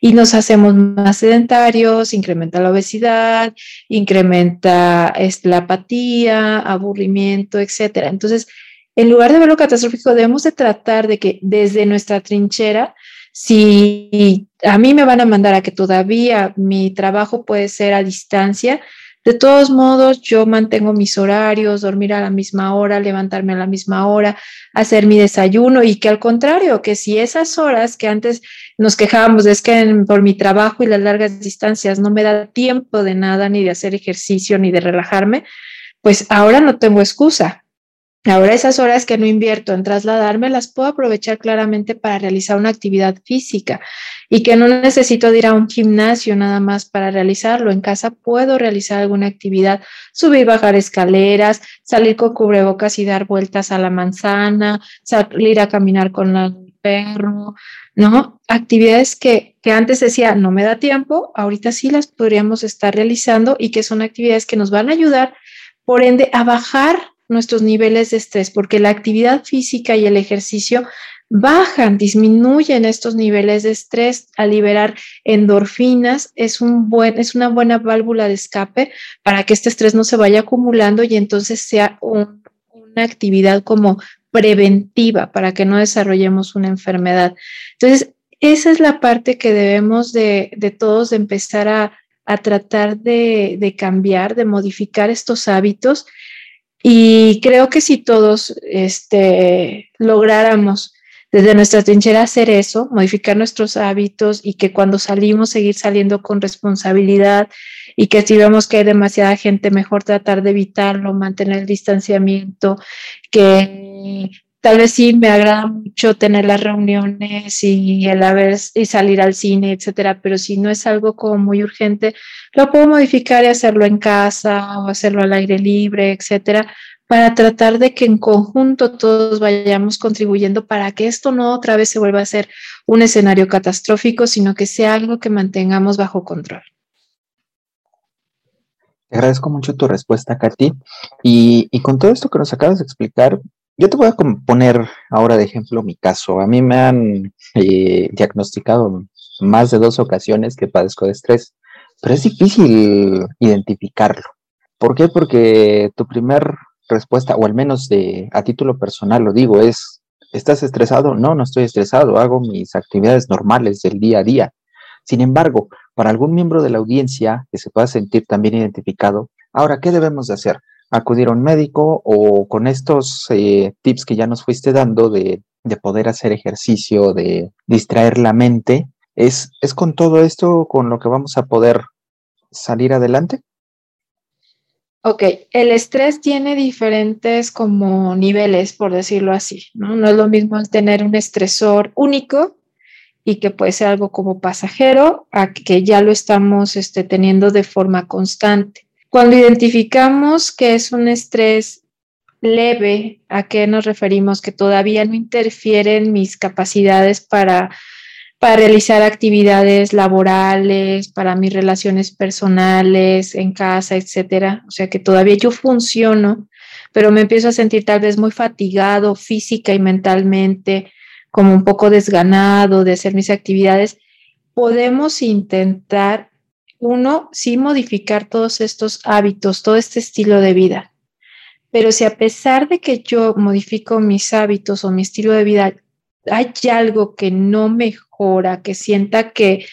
Y nos hacemos más sedentarios, incrementa la obesidad, incrementa este, la apatía, aburrimiento, etcétera. Entonces, en lugar de ver lo catastrófico, debemos de tratar de que desde nuestra trinchera, si a mí me van a mandar a que todavía mi trabajo puede ser a distancia, de todos modos, yo mantengo mis horarios, dormir a la misma hora, levantarme a la misma hora, hacer mi desayuno y que al contrario, que si esas horas que antes nos quejábamos es que por mi trabajo y las largas distancias no me da tiempo de nada, ni de hacer ejercicio, ni de relajarme, pues ahora no tengo excusa. Ahora esas horas que no invierto en trasladarme las puedo aprovechar claramente para realizar una actividad física y que no necesito ir a un gimnasio nada más para realizarlo. En casa puedo realizar alguna actividad, subir, bajar escaleras, salir con cubrebocas y dar vueltas a la manzana, salir a caminar con el ¿no? Actividades que, que antes decía no me da tiempo, ahorita sí las podríamos estar realizando y que son actividades que nos van a ayudar, por ende, a bajar nuestros niveles de estrés, porque la actividad física y el ejercicio bajan, disminuyen estos niveles de estrés al liberar endorfinas, es, un buen, es una buena válvula de escape para que este estrés no se vaya acumulando y entonces sea una actividad como preventiva para que no desarrollemos una enfermedad. Entonces, esa es la parte que debemos de, de todos empezar a, a tratar de, de cambiar, de modificar estos hábitos y creo que si todos este, lográramos desde nuestra trinchera hacer eso, modificar nuestros hábitos y que cuando salimos seguir saliendo con responsabilidad y que si vemos que hay demasiada gente, mejor tratar de evitarlo, mantener el distanciamiento, que tal vez sí me agrada mucho tener las reuniones y el haber y salir al cine, etcétera, pero si no es algo como muy urgente, lo puedo modificar y hacerlo en casa o hacerlo al aire libre, etcétera, para tratar de que en conjunto todos vayamos contribuyendo para que esto no otra vez se vuelva a ser un escenario catastrófico, sino que sea algo que mantengamos bajo control. Te agradezco mucho tu respuesta, Katy. Y, con todo esto que nos acabas de explicar, yo te voy a poner ahora de ejemplo mi caso. A mí me han eh, diagnosticado más de dos ocasiones que padezco de estrés, pero es difícil identificarlo. ¿Por qué? Porque tu primer respuesta, o al menos de a título personal lo digo, es, ¿estás estresado? No, no estoy estresado, hago mis actividades normales del día a día. Sin embargo, para algún miembro de la audiencia que se pueda sentir también identificado, ahora, ¿qué debemos de hacer? acudir a un médico o con estos eh, tips que ya nos fuiste dando de, de, poder hacer ejercicio, de distraer la mente, ¿es, ¿es con todo esto con lo que vamos a poder salir adelante? Ok, el estrés tiene diferentes como niveles, por decirlo así, ¿no? Es lo mismo tener un estresor único y que puede ser algo como pasajero a que ya lo estamos este, teniendo de forma constante. Cuando identificamos que es un estrés leve, ¿a qué nos referimos? Que todavía no interfiere en mis capacidades para, para realizar actividades laborales, para mis relaciones personales, en casa, etcétera. O sea, que todavía yo funciono, pero me empiezo a sentir tal vez muy fatigado física y mentalmente, como un poco desganado de hacer mis actividades. Podemos intentar uno, sí modificar todos estos hábitos, todo este estilo de vida. Pero si a pesar de que yo modifico mis hábitos o mi estilo de vida, hay algo que no mejora, que sienta que,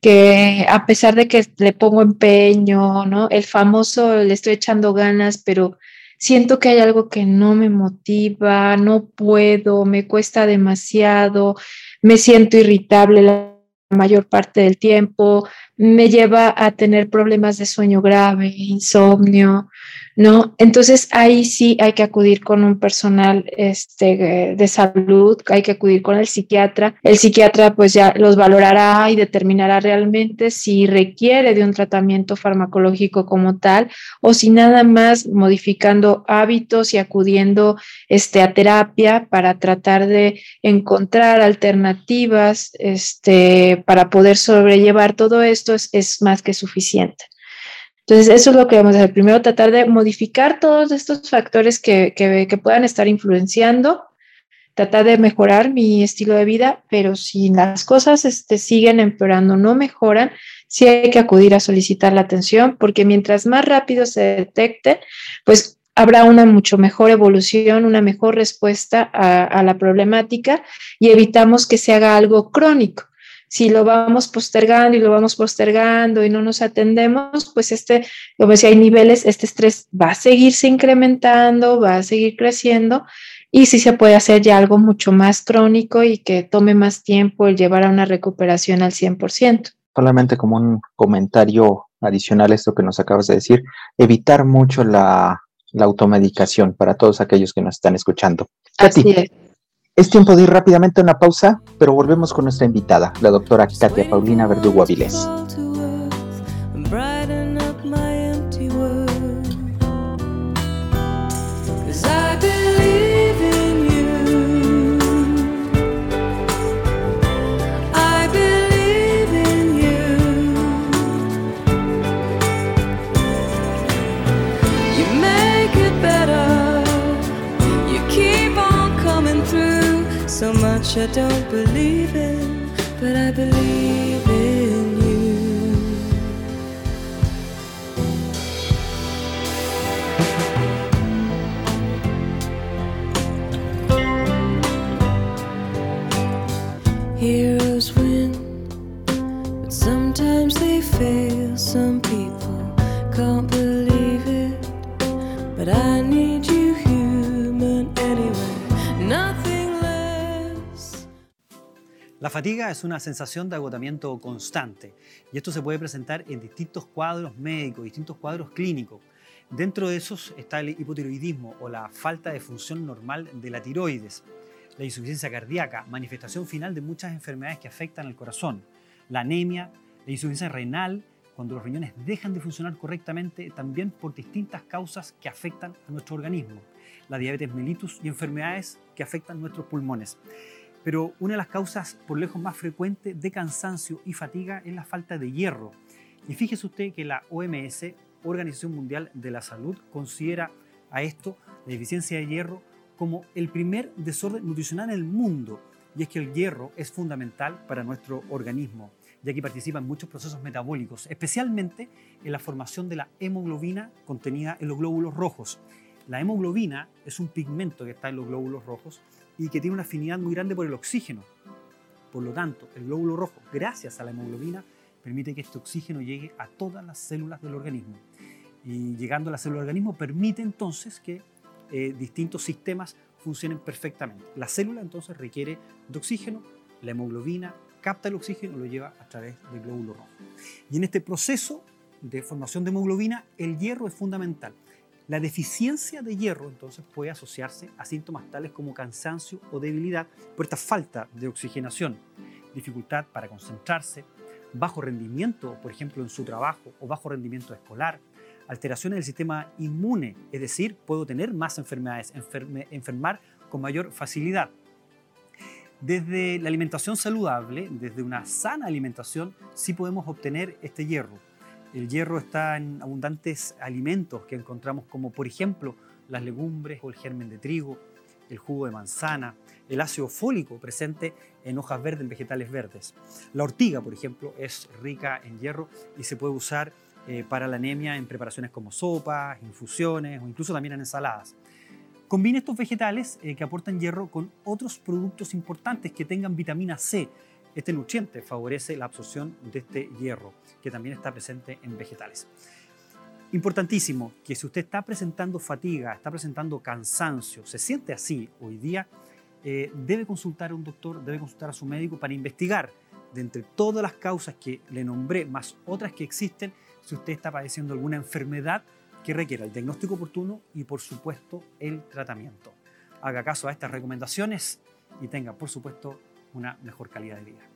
que a pesar de que le pongo empeño, ¿no? El famoso le estoy echando ganas, pero siento que hay algo que no me motiva, no puedo, me cuesta demasiado, me siento irritable la mayor parte del tiempo, me lleva a tener problemas de sueño grave, insomnio, ¿no? Entonces ahí sí hay que acudir con un personal este, de salud, hay que acudir con el psiquiatra. El psiquiatra pues ya los valorará y determinará realmente si requiere de un tratamiento farmacológico como tal o si nada más modificando hábitos y acudiendo este, a terapia para tratar de encontrar alternativas este, para poder sobrellevar todo esto es, es más que suficiente. Entonces, eso es lo que vamos a hacer. Primero, tratar de modificar todos estos factores que, que, puedan estar influenciando tratar de mejorar mi estilo de vida, pero si las cosas este, siguen empeorando, no mejoran, sí hay que acudir a solicitar la atención, porque mientras más rápido se detecte, pues habrá una mucho mejor evolución, una mejor respuesta a, la problemática y evitamos que se haga algo crónico. Si lo vamos postergando y lo vamos postergando y no nos atendemos, pues este, como decía, hay niveles, este estrés va a seguirse incrementando, va a seguir creciendo y sí se puede hacer ya algo mucho más crónico y que tome más tiempo el llevar a una recuperación al 100%. Solamente como un comentario adicional a esto que nos acabas de decir, evitar mucho la la automedicación para todos aquellos que nos están escuchando. Así es. Es. tiempo de ir rápidamente a una pausa, pero volvemos con nuestra invitada, la doctora Katia Paulina Verdugo Avilés. Much I don't believe in, La fatiga es una sensación de agotamiento constante y esto se puede presentar en distintos cuadros médicos, distintos cuadros clínicos. Dentro de esos está el hipotiroidismo o la falta de función normal de la tiroides, la insuficiencia cardíaca, manifestación final de muchas enfermedades que afectan al corazón, la anemia, la insuficiencia renal, cuando los riñones dejan de funcionar correctamente, también por distintas causas que afectan a nuestro organismo, la diabetes mellitus y enfermedades que afectan nuestros pulmones. Pero una de las causas por lejos más frecuentes de cansancio y fatiga es la falta de hierro. Y fíjese usted que la OMS, Organización Mundial de la Salud, considera a esto, la deficiencia de hierro, como el primer desorden nutricional en el mundo. Y es que el hierro es fundamental para nuestro organismo, ya que participa en muchos procesos metabólicos, especialmente en la formación de la hemoglobina contenida en los glóbulos rojos. La hemoglobina es un pigmento que está en los glóbulos rojos y que tiene una afinidad muy grande por el oxígeno. Por lo tanto, el glóbulo rojo, gracias a la hemoglobina, permite que este oxígeno llegue a todas las células del organismo. Y llegando a la célula del organismo permite entonces que eh, distintos sistemas funcionen perfectamente. La célula entonces requiere de oxígeno, la hemoglobina capta el oxígeno y lo lleva a través del glóbulo rojo. Y en este proceso de formación de hemoglobina, el hierro es fundamental. La deficiencia de hierro entonces puede asociarse a síntomas tales como cansancio o debilidad por esta falta de oxigenación, dificultad para concentrarse, bajo rendimiento, por ejemplo, en su trabajo o bajo rendimiento escolar, alteraciones del sistema inmune, es decir, puedo tener más enfermedades, enfermar con mayor facilidad. Desde la alimentación saludable, desde una sana alimentación, sí podemos obtener este hierro el hierro está en abundantes alimentos que encontramos como por ejemplo las legumbres o el germen de trigo, el jugo de manzana, el ácido fólico presente en hojas verdes, en vegetales verdes. La ortiga, por ejemplo, es rica en hierro y se puede usar eh, para la anemia en preparaciones como sopas, infusiones o incluso también en ensaladas. Combine estos vegetales eh, que aportan hierro con otros productos importantes que tengan vitamina C, este nutriente favorece la absorción de este hierro, que también está presente en vegetales. Importantísimo que si usted está presentando fatiga, está presentando cansancio, se siente así hoy día, eh, debe consultar a un doctor, debe consultar a su médico para investigar de entre todas las causas que le nombré, más otras que existen, si usted está padeciendo alguna enfermedad que requiera el diagnóstico oportuno y por supuesto el tratamiento. Haga caso a estas recomendaciones y tenga por supuesto una mejor calidad de vida.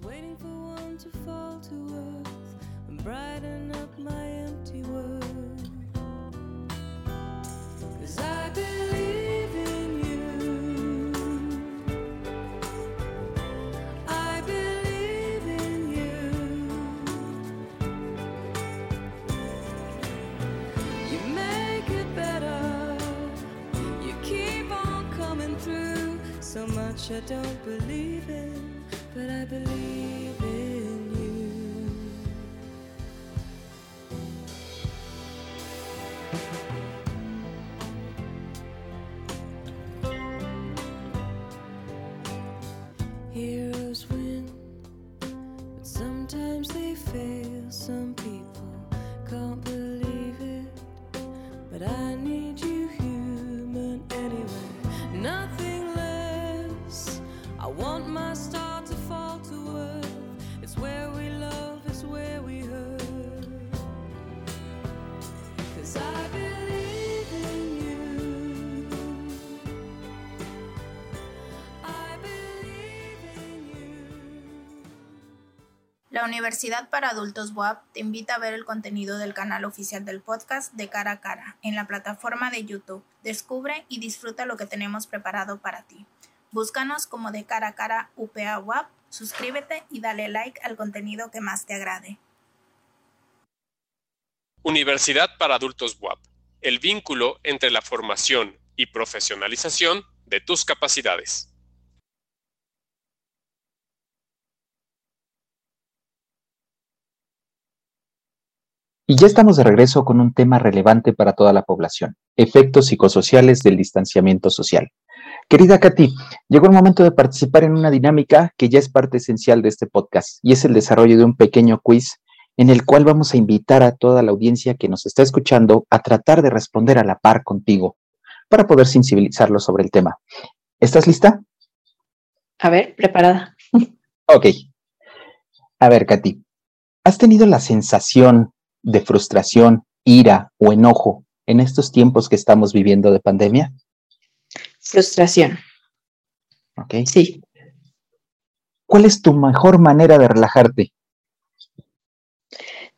Waiting my empty I don't believe in, but I believe Universidad para Adultos WAP te invita a ver el contenido del canal oficial del podcast de cara a cara en la plataforma de YouTube. Descubre y disfruta lo que tenemos preparado para ti. Búscanos como de cara a cara UPA WAP, suscríbete y dale like al contenido que más te agrade. Universidad para Adultos WAP. El vínculo entre la formación y profesionalización de tus capacidades. Y ya estamos de regreso con un tema relevante para toda la población, efectos psicosociales del distanciamiento social. Querida Katy, llegó el momento de participar en una dinámica que ya es parte esencial de este podcast y es el desarrollo de un pequeño quiz en el cual vamos a invitar a toda la audiencia que nos está escuchando a tratar de responder a la par contigo para poder sensibilizarlo sobre el tema. ¿Estás lista? A ver, preparada. Ok. A ver, Katy, ¿has tenido la sensación de frustración, ira o enojo en estos tiempos que estamos viviendo de pandemia? Frustración. Ok. Sí. ¿Cuál es tu mejor manera de relajarte?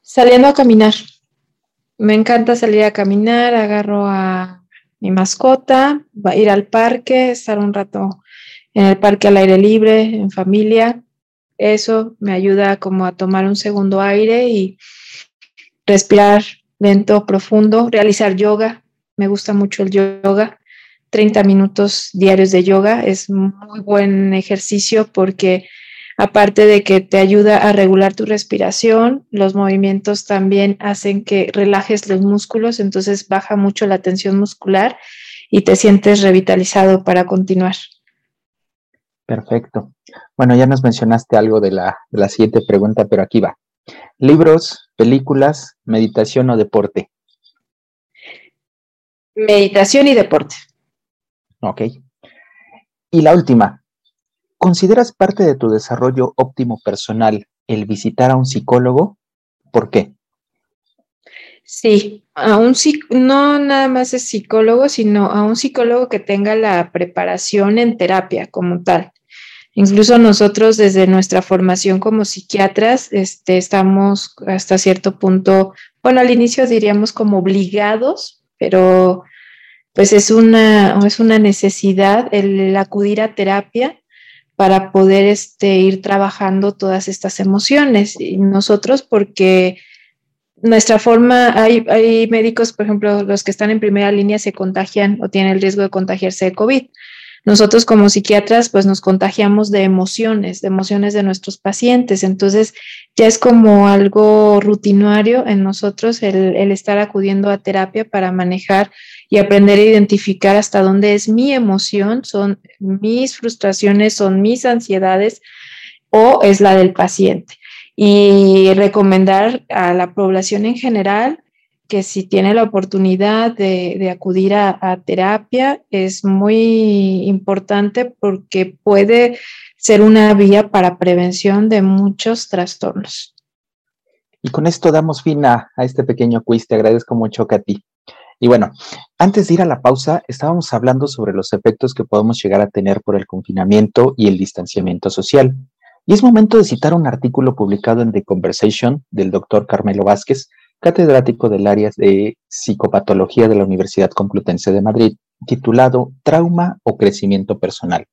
Saliendo a caminar. Me encanta salir a caminar, agarro a mi mascota, va a ir al parque, estar un rato en el parque al aire libre, en familia. Eso me ayuda como a tomar un segundo aire y respirar lento, profundo, realizar yoga. Me gusta mucho el yoga. 30 minutos diarios de yoga es muy buen ejercicio porque aparte de que te ayuda a regular tu respiración, los movimientos también hacen que relajes los músculos, entonces baja mucho la tensión muscular y te sientes revitalizado para continuar. Perfecto. Bueno, ya nos mencionaste algo de la, de la siguiente pregunta, pero aquí va. Libros, películas, meditación o deporte. Meditación y deporte. Ok. Y la última. ¿Consideras parte de tu desarrollo óptimo personal el visitar a un psicólogo? ¿Por qué? Sí, a un no nada más es psicólogo, sino a un psicólogo que tenga la preparación en terapia como tal. Incluso nosotros desde nuestra formación como psiquiatras este, estamos hasta cierto punto, bueno, al inicio diríamos como obligados, pero pues es una, es una necesidad el acudir a terapia para poder este, ir trabajando todas estas emociones. Y nosotros porque nuestra forma, hay, hay médicos, por ejemplo, los que están en primera línea se contagian o tienen el riesgo de contagiarse de COVID. Nosotros como psiquiatras, pues nos contagiamos de emociones, de emociones de nuestros pacientes. Entonces, ya es como algo rutinario en nosotros el, el estar acudiendo a terapia para manejar y aprender a identificar hasta dónde es mi emoción, son mis frustraciones, son mis ansiedades o es la del paciente. Y recomendar a la población en general que si tiene la oportunidad de, acudir a, a, terapia es muy importante porque puede ser una vía para prevención de muchos trastornos. Y con esto damos fin a, a este pequeño quiz. Te agradezco mucho, Katy. Y bueno, antes de ir a la pausa, estábamos hablando sobre los efectos que podemos llegar a tener por el confinamiento y el distanciamiento social. Y es momento de citar un artículo publicado en The Conversation del doctor Carmelo Vázquez, catedrático del área de psicopatología de la Universidad Complutense de Madrid, titulado Trauma o crecimiento personal.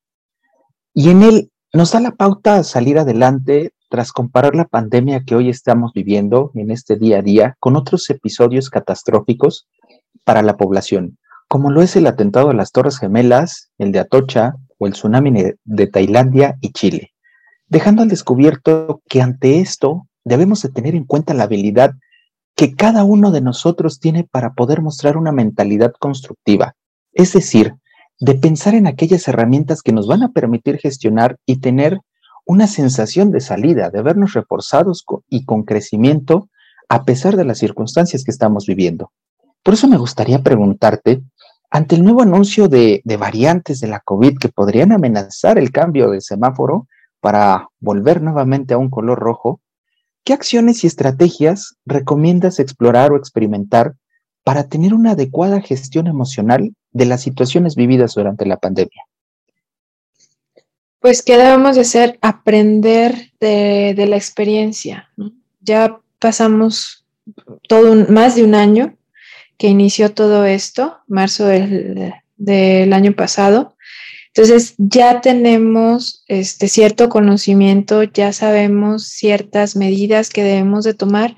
Y en él nos da la pauta a salir adelante tras comparar la pandemia que hoy estamos viviendo en este día a día con otros episodios catastróficos para la población, como lo es el atentado a las Torres Gemelas, el de Atocha, o el tsunami de Tailandia y Chile, dejando al descubierto que ante esto debemos de tener en cuenta la habilidad que cada uno de nosotros tiene para poder mostrar una mentalidad constructiva, es decir, de pensar en aquellas herramientas que nos van a permitir gestionar y tener una sensación de salida, de vernos reforzados y con crecimiento a pesar de las circunstancias que estamos viviendo. Por eso me gustaría preguntarte, ante el nuevo anuncio de, variantes de la COVID que podrían amenazar el cambio de semáforo para volver nuevamente a un color rojo, ¿qué acciones y estrategias recomiendas explorar o experimentar para tener una adecuada gestión emocional de las situaciones vividas durante la pandemia? Pues ¿qué debemos de hacer? Aprender de, la experiencia. Ya pasamos todo más de un año que inició todo esto, marzo del año pasado. Entonces ya tenemos este cierto conocimiento, ya sabemos ciertas medidas que debemos de tomar.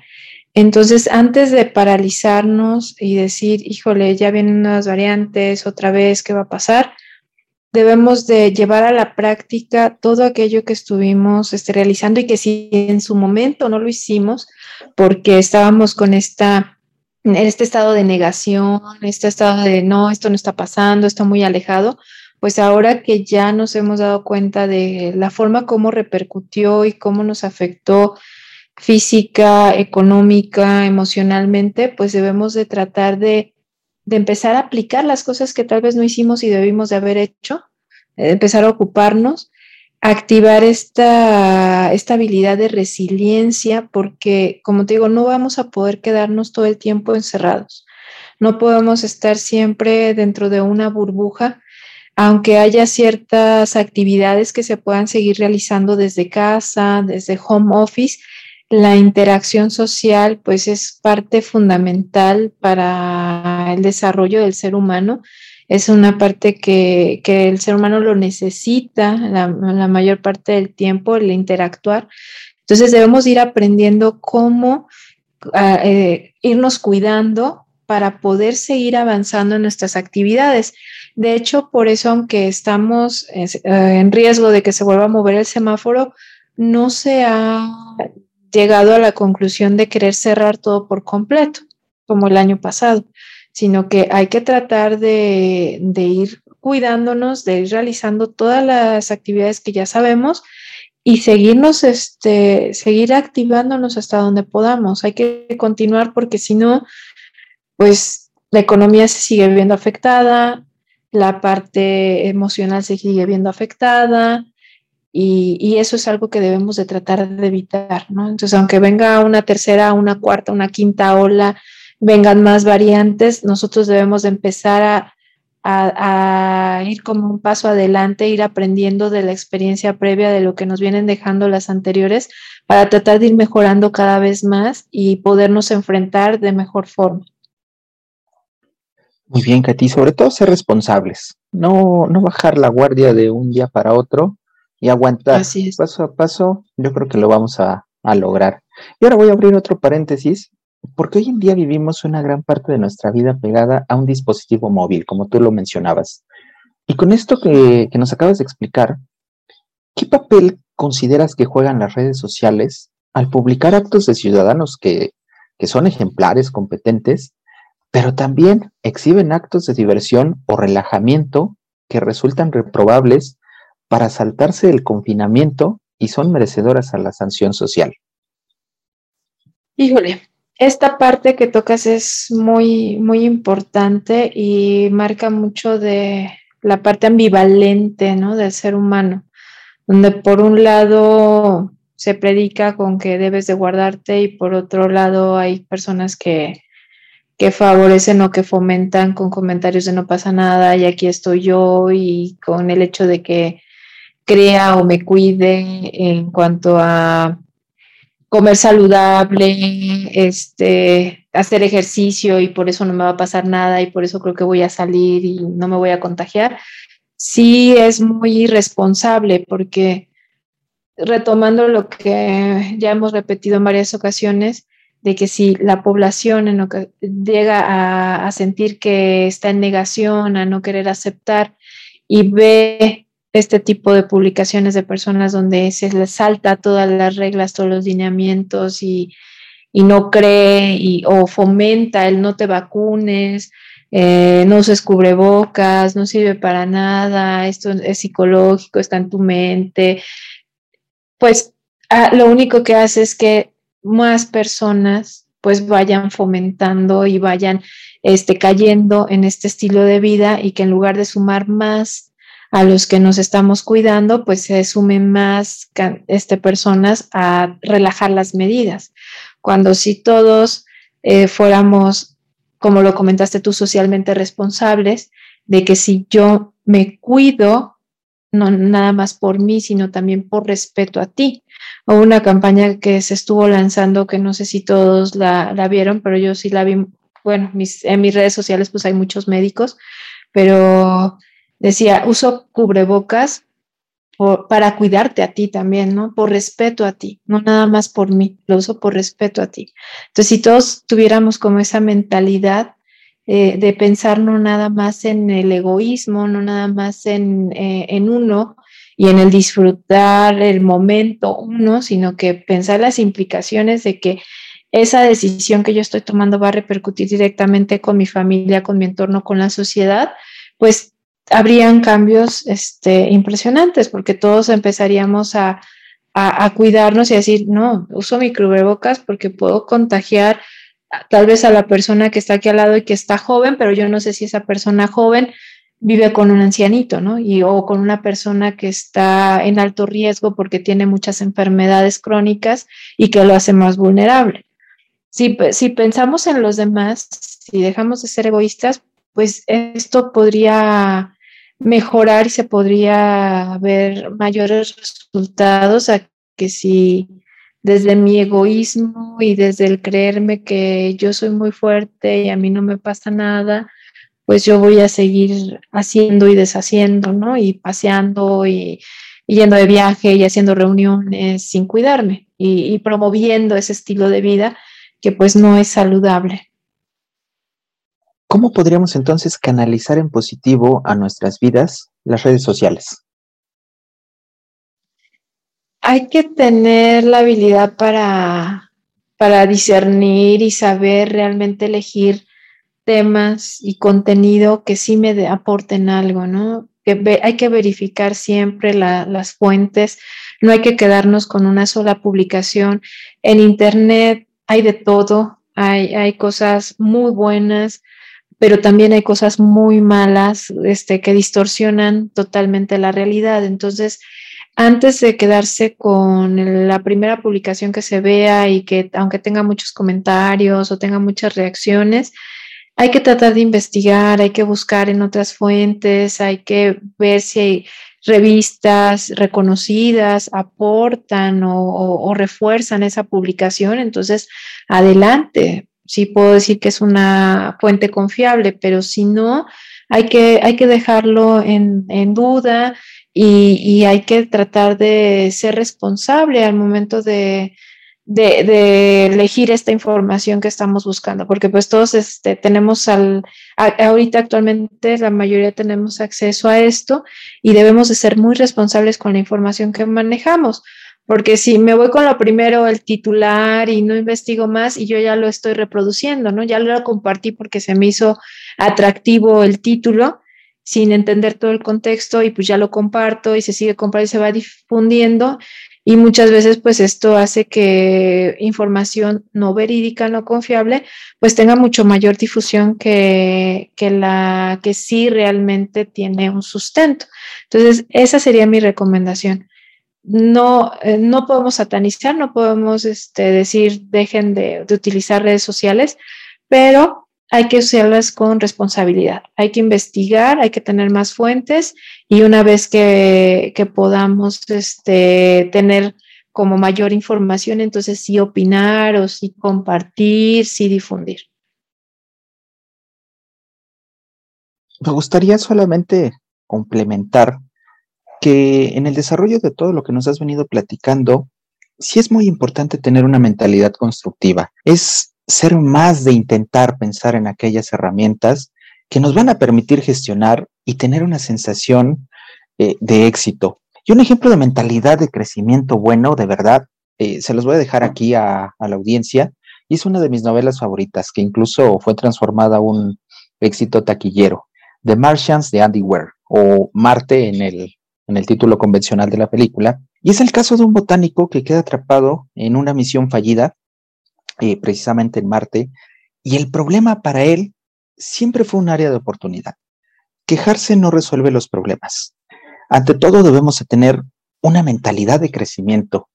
Entonces, antes de paralizarnos y decir, híjole, ya vienen unas variantes, otra vez, ¿qué va a pasar? debemos de llevar a la práctica todo aquello que estuvimos este, realizando y que si en su momento no lo hicimos porque estábamos con esta en este estado de negación, este estado de no, esto no está pasando, está muy alejado, pues ahora que ya nos hemos dado cuenta de la forma como repercutió y cómo nos afectó física, económica, emocionalmente, pues debemos de tratar de de empezar a aplicar las cosas que tal vez no hicimos y debimos de haber hecho, eh, empezar a ocuparnos, activar esta, esta habilidad de resiliencia, porque como te digo, no vamos a poder quedarnos todo el tiempo encerrados. No podemos estar siempre dentro de una burbuja, aunque haya ciertas actividades que se puedan seguir realizando desde casa, desde home office, la interacción social pues es parte fundamental para el desarrollo del ser humano. Es una parte que, el ser humano lo necesita la, mayor parte del tiempo, el interactuar. Entonces debemos ir aprendiendo cómo ah, eh, irnos cuidando para poder seguir avanzando en nuestras actividades. De hecho, por eso, aunque estamos eh, en riesgo de que se vuelva a mover el semáforo, no se ha llegado a la conclusión de querer cerrar todo por completo, como el año pasado, sino que hay que tratar de, ir cuidándonos, de ir realizando todas las actividades que ya sabemos y seguirnos, este, seguir activándonos hasta donde podamos. Hay que continuar porque si no, pues la economía se sigue viendo afectada, la parte emocional se sigue viendo afectada, y, eso es algo que debemos de tratar de evitar, ¿no? Entonces, aunque venga una tercera, una cuarta, una quinta ola, vengan más variantes, nosotros debemos de empezar a, a, ir como un paso adelante, ir aprendiendo de la experiencia previa de lo que nos vienen dejando las anteriores para tratar de ir mejorando cada vez más y podernos enfrentar de mejor forma. Muy bien, Katy, sobre todo ser responsables, no, no bajar la guardia de un día para otro, y aguantar paso a paso, yo creo que lo vamos a, lograr. Y ahora voy a abrir otro paréntesis, porque hoy en día vivimos una gran parte de nuestra vida pegada a un dispositivo móvil, como tú lo mencionabas. Y con esto que, que nos acabas de explicar, ¿qué papel consideras que juegan las redes sociales al publicar actos de ciudadanos que, que son ejemplares, competentes, pero también exhiben actos de diversión o relajamiento que resultan reprobables para saltarse el confinamiento y son merecedoras a la sanción social. Híjole, esta parte que tocas es muy, muy importante y marca mucho de la parte ambivalente ¿no? del ser humano, donde por un lado se predica con que debes de guardarte y por otro lado hay personas que, que favorecen o que fomentan con comentarios de no pasa nada y aquí estoy yo y con el hecho de que crea o me cuide en cuanto a comer saludable, este, hacer ejercicio y por eso no me va a pasar nada y por eso creo que voy a salir y no me voy a contagiar, sí es muy irresponsable porque retomando lo que ya hemos repetido en varias ocasiones, de que si la población llega a, sentir que está en negación, a no querer aceptar y ve este tipo de publicaciones de personas donde se les salta todas las reglas, todos los lineamientos y, y no cree y, o fomenta el no te vacunes, eh, no uses cubrebocas, no sirve para nada, esto es psicológico, está en tu mente, pues ah, lo único que hace es que más personas pues vayan fomentando y vayan este, cayendo en este estilo de vida y que en lugar de sumar más a los que nos estamos cuidando, pues se sumen más este, personas a relajar las medidas. Cuando si todos eh, fuéramos, como lo comentaste tú, socialmente responsables, de que si yo me cuido, no nada más por mí, sino también por respeto a ti. O una campaña que se estuvo lanzando, que no sé si todos la, vieron, pero yo sí la vi, bueno, mis, en mis redes sociales pues hay muchos médicos, pero decía, uso cubrebocas para cuidarte a ti también, ¿no? Por respeto a ti, no nada más por mí, lo uso por respeto a ti. Entonces, si todos tuviéramos como esa mentalidad eh, de pensar no nada más en el egoísmo, no nada más en, eh, en uno y en el disfrutar el momento uno, sino que pensar las implicaciones de que esa decisión que yo estoy tomando va a repercutir directamente con mi familia, con mi entorno, con la sociedad, pues habrían cambios este, impresionantes porque todos empezaríamos a, a, cuidarnos y a decir, no, uso mi cubrebocas porque puedo contagiar tal vez a la persona que está aquí al lado y que está joven, pero yo no sé si esa persona joven vive con un ancianito, ¿no? Y, o con una persona que está en alto riesgo porque tiene muchas enfermedades crónicas y que lo hace más vulnerable. Si, pensamos en los demás, si dejamos de ser egoístas, pues esto podría mejorar y se podría ver mayores resultados a que si desde mi egoísmo y desde el creerme que yo soy muy fuerte y a mí no me pasa nada, pues yo voy a seguir haciendo y deshaciendo, ¿no? Y paseando y, yendo de viaje y haciendo reuniones sin cuidarme y, y promoviendo ese estilo de vida que pues no es saludable. ¿Cómo podríamos entonces canalizar en positivo a nuestras vidas las redes sociales? Hay que tener la habilidad para, para discernir y saber realmente elegir temas y contenido que sí me aporten algo, ¿no? Que hay que verificar siempre las fuentes, no hay que quedarnos con una sola publicación. En Internet hay de todo, hay, hay cosas muy buenas, pero también hay cosas muy malas este, que distorsionan totalmente la realidad. Entonces, antes de quedarse con la primera publicación que se vea y que aunque tenga muchos comentarios o tenga muchas reacciones, hay que tratar de investigar, hay que buscar en otras fuentes, hay que ver si hay revistas reconocidas aportan o, refuerzan esa publicación. Entonces, adelante, sí puedo decir que es una fuente confiable, pero si no, hay que, hay que dejarlo en, duda y, hay que tratar de ser responsable al momento de, elegir esta información que estamos buscando, porque pues todos este, tenemos al, ahorita actualmente la mayoría tenemos acceso a esto y debemos de ser muy responsables con la información que manejamos porque si me voy con lo primero, el titular y no investigo más y yo ya lo estoy reproduciendo, ¿no? Ya lo compartí porque se me hizo atractivo el título sin entender todo el contexto y pues ya lo comparto y se sigue compartiendo y se va difundiendo y muchas veces pues esto hace que información no verídica, no confiable, pues tenga mucho mayor difusión que, que la que sí realmente tiene un sustento. Entonces, esa sería mi recomendación no, eh, no podemos satanizar, no podemos este, decir dejen de, utilizar redes sociales, pero hay que usarlas con responsabilidad. Hay que investigar, hay que tener más fuentes y una vez que, podamos este, tener como mayor información, entonces sí opinar o sí compartir, sí difundir. Me gustaría solamente complementar que en el desarrollo de todo lo que nos has venido platicando, sí es muy importante tener una mentalidad constructiva. Es ser más de intentar pensar en aquellas herramientas que nos van a permitir gestionar y tener una sensación eh, de éxito. Y un ejemplo de mentalidad de crecimiento bueno, de verdad, eh, se los voy a dejar aquí a, la audiencia. Y es una de mis novelas favoritas, que incluso fue transformada a un éxito taquillero. The Martians de Andy Weir, o Marte en el, en el título convencional de la película. Y es el caso de un botánico que queda atrapado en una misión fallida, eh, precisamente en Marte, y el problema para él siempre fue un área de oportunidad. Quejarse no resuelve los problemas. Ante todo debemos de tener una mentalidad de crecimiento.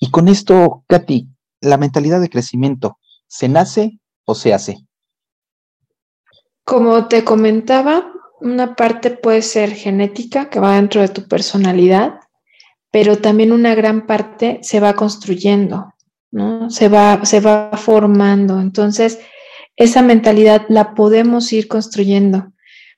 Y con esto, Katy, la mentalidad de crecimiento, ¿se nace o se hace? Como te comentaba, una parte puede ser genética, que va dentro de tu personalidad, pero también una gran parte se va construyendo, ¿no? Se va, se va formando. Entonces, esa mentalidad la podemos ir construyendo.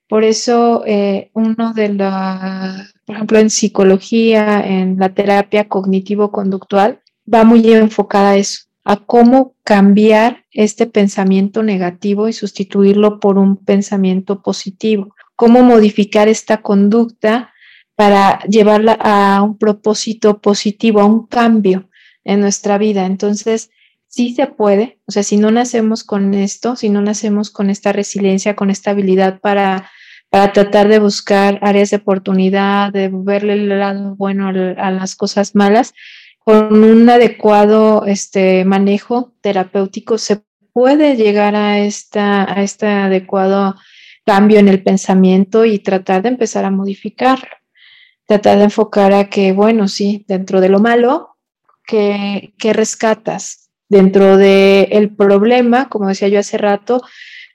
Por eso, eh, uno de la, por ejemplo, en psicología, en la terapia cognitivo-conductual, va muy enfocada a eso, a cómo cambiar este pensamiento negativo y sustituirlo por un pensamiento positivo, cómo modificar esta conducta para llevarla a un propósito positivo, a un cambio en nuestra vida. Entonces, sí se puede, o sea, si no nacemos con esto, si no nacemos con esta resiliencia, con esta habilidad para, para tratar de buscar áreas de oportunidad, de verle el lado bueno a las cosas malas, con un adecuado este, manejo terapéutico se puede llegar a, esta, a este adecuado cambio en el pensamiento y tratar de empezar a modificarlo. Tratar de enfocar a que, bueno, sí, dentro de lo malo, que, que rescatas? Dentro del el problema, como decía yo hace rato,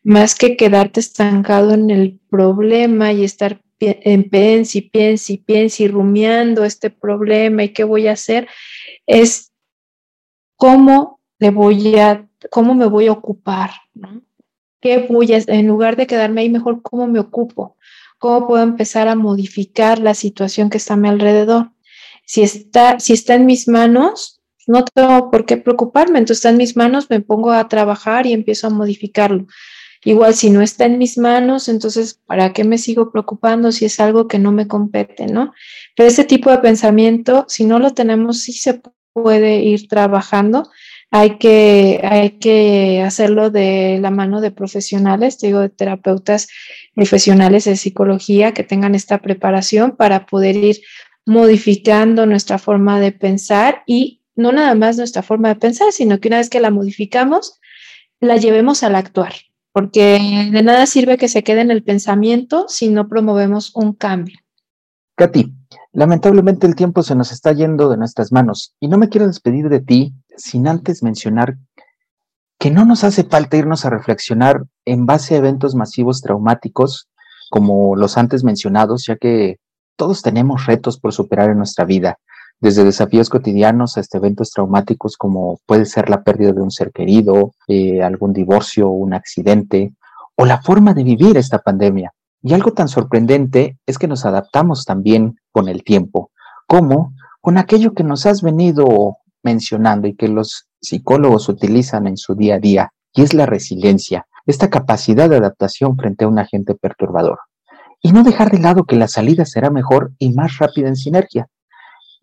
más que quedarte estancado en el problema y estar en piensa y piensa y piensa y rumiando este problema y qué voy a hacer, es cómo le voy a, cómo me voy a ocupar. ¿Qué voy a, en lugar de quedarme ahí, mejor cómo me ocupo? ¿Cómo puedo empezar a modificar la situación que está a mi alrededor? Si está, si está en mis manos, no tengo por qué preocuparme, entonces está en mis manos, me pongo a trabajar y empiezo a modificarlo. Igual si no está en mis manos, entonces, ¿para qué me sigo preocupando si es algo que no me compete, no? Pero ese tipo de pensamiento, si no lo tenemos, sí se puede ir trabajando. Hay que, hay que hacerlo de la mano de profesionales, digo, de terapeutas profesionales de psicología que tengan esta preparación para poder ir modificando nuestra forma de pensar y no nada más nuestra forma de pensar, sino que una vez que la modificamos, la llevemos al actuar porque de nada sirve que se quede en el pensamiento si no promovemos un cambio. Katy, lamentablemente el tiempo se nos está yendo de nuestras manos y no me quiero despedir de ti sin antes mencionar que no nos hace falta irnos a reflexionar en base a eventos masivos traumáticos como los antes mencionados, ya que todos tenemos retos por superar en nuestra vida desde desafíos cotidianos hasta eventos traumáticos como puede ser la pérdida de un ser querido, eh, algún divorcio, un accidente o la forma de vivir esta pandemia. Y algo tan sorprendente es que nos adaptamos también con el tiempo, como con aquello que nos has venido mencionando y que los psicólogos utilizan en su día a día, y es la resiliencia, esta capacidad de adaptación frente a un agente perturbador. Y no dejar de lado que la salida será mejor y más rápida en sinergia,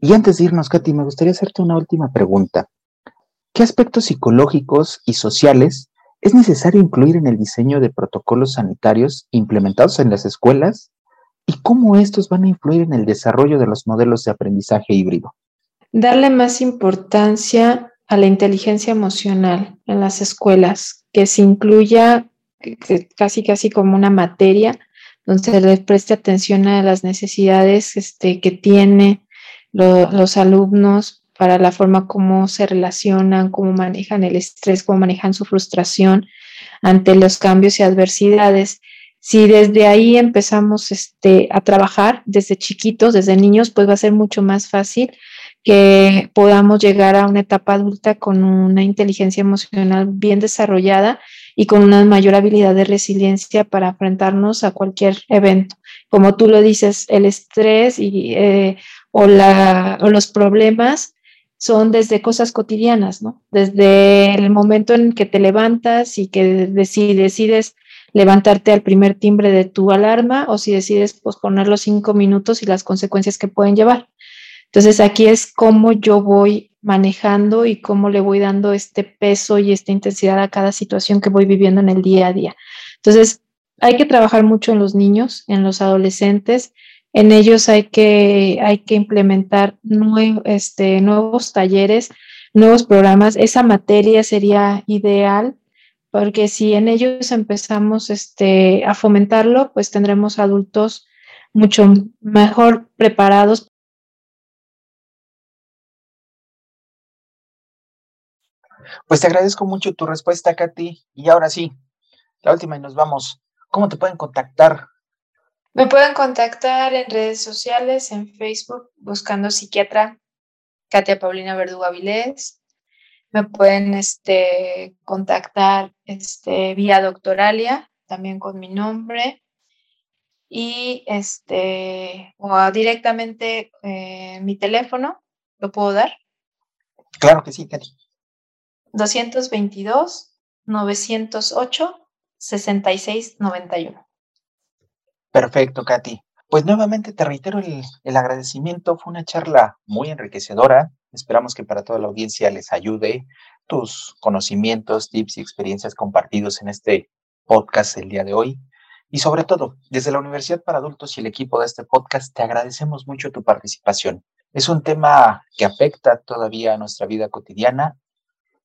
y antes de irnos, Katy, me gustaría hacerte una última pregunta. ¿Qué aspectos psicológicos y sociales es necesario incluir en el diseño de protocolos sanitarios implementados en las escuelas y cómo estos van a influir en el desarrollo de los modelos de aprendizaje híbrido? Darle más importancia a la inteligencia emocional en las escuelas, que se incluya casi casi como una materia donde se le preste atención a las necesidades este, que tiene lo, los alumnos para la forma como se relacionan, cómo manejan el estrés, cómo manejan su frustración ante los cambios y adversidades. Si desde ahí empezamos este, a trabajar desde chiquitos, desde niños, pues va a ser mucho más fácil que podamos llegar a una etapa adulta con una inteligencia emocional bien desarrollada y con una mayor habilidad de resiliencia para enfrentarnos a cualquier evento. Como tú lo dices, el estrés y eh, o, la, o los problemas son desde cosas cotidianas, ¿no? Desde el momento en que te levantas y que decides levantarte al primer timbre de tu alarma o si decides posponer los cinco minutos y las consecuencias que pueden llevar. Entonces aquí es cómo yo voy manejando y cómo le voy dando este peso y esta intensidad a cada situación que voy viviendo en el día a día. Entonces hay que trabajar mucho en los niños, en los adolescentes. En ellos hay que, hay que implementar este, nuevos talleres, nuevos programas. Esa materia sería ideal porque si en ellos empezamos este, a fomentarlo, pues tendremos adultos mucho mejor preparados. Pues te agradezco mucho tu respuesta, Katy. Y ahora sí, la última y nos vamos. ¿Cómo te pueden contactar? Me pueden contactar en redes sociales, en Facebook, buscando psiquiatra Katia Paulina Verdugo Vilés, me pueden este, contactar este, vía doctoralia, también con mi nombre, y este, o directamente eh, mi teléfono, ¿lo puedo dar? Claro que sí, Katy. 222 908 6691. Perfecto, Katy. Pues nuevamente te reitero el, el agradecimiento. Fue una charla muy enriquecedora. Esperamos que para toda la audiencia les ayude tus conocimientos, tips y experiencias compartidos en este podcast el día de hoy. Y sobre todo, desde la Universidad para Adultos y el equipo de este podcast, te agradecemos mucho tu participación. Es un tema que afecta todavía a nuestra vida cotidiana.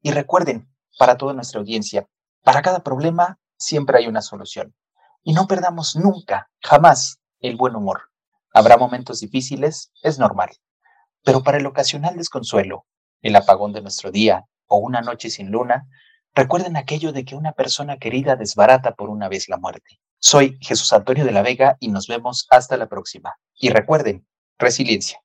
Y recuerden, para toda nuestra audiencia, para cada problema siempre hay una solución. Y no perdamos nunca, jamás, el buen humor. Habrá momentos difíciles, es normal. Pero para el ocasional desconsuelo, el apagón de nuestro día o una noche sin luna, recuerden aquello de que una persona querida desbarata por una vez la muerte. Soy Jesús Antonio de la Vega y nos vemos hasta la próxima. Y recuerden, resiliencia.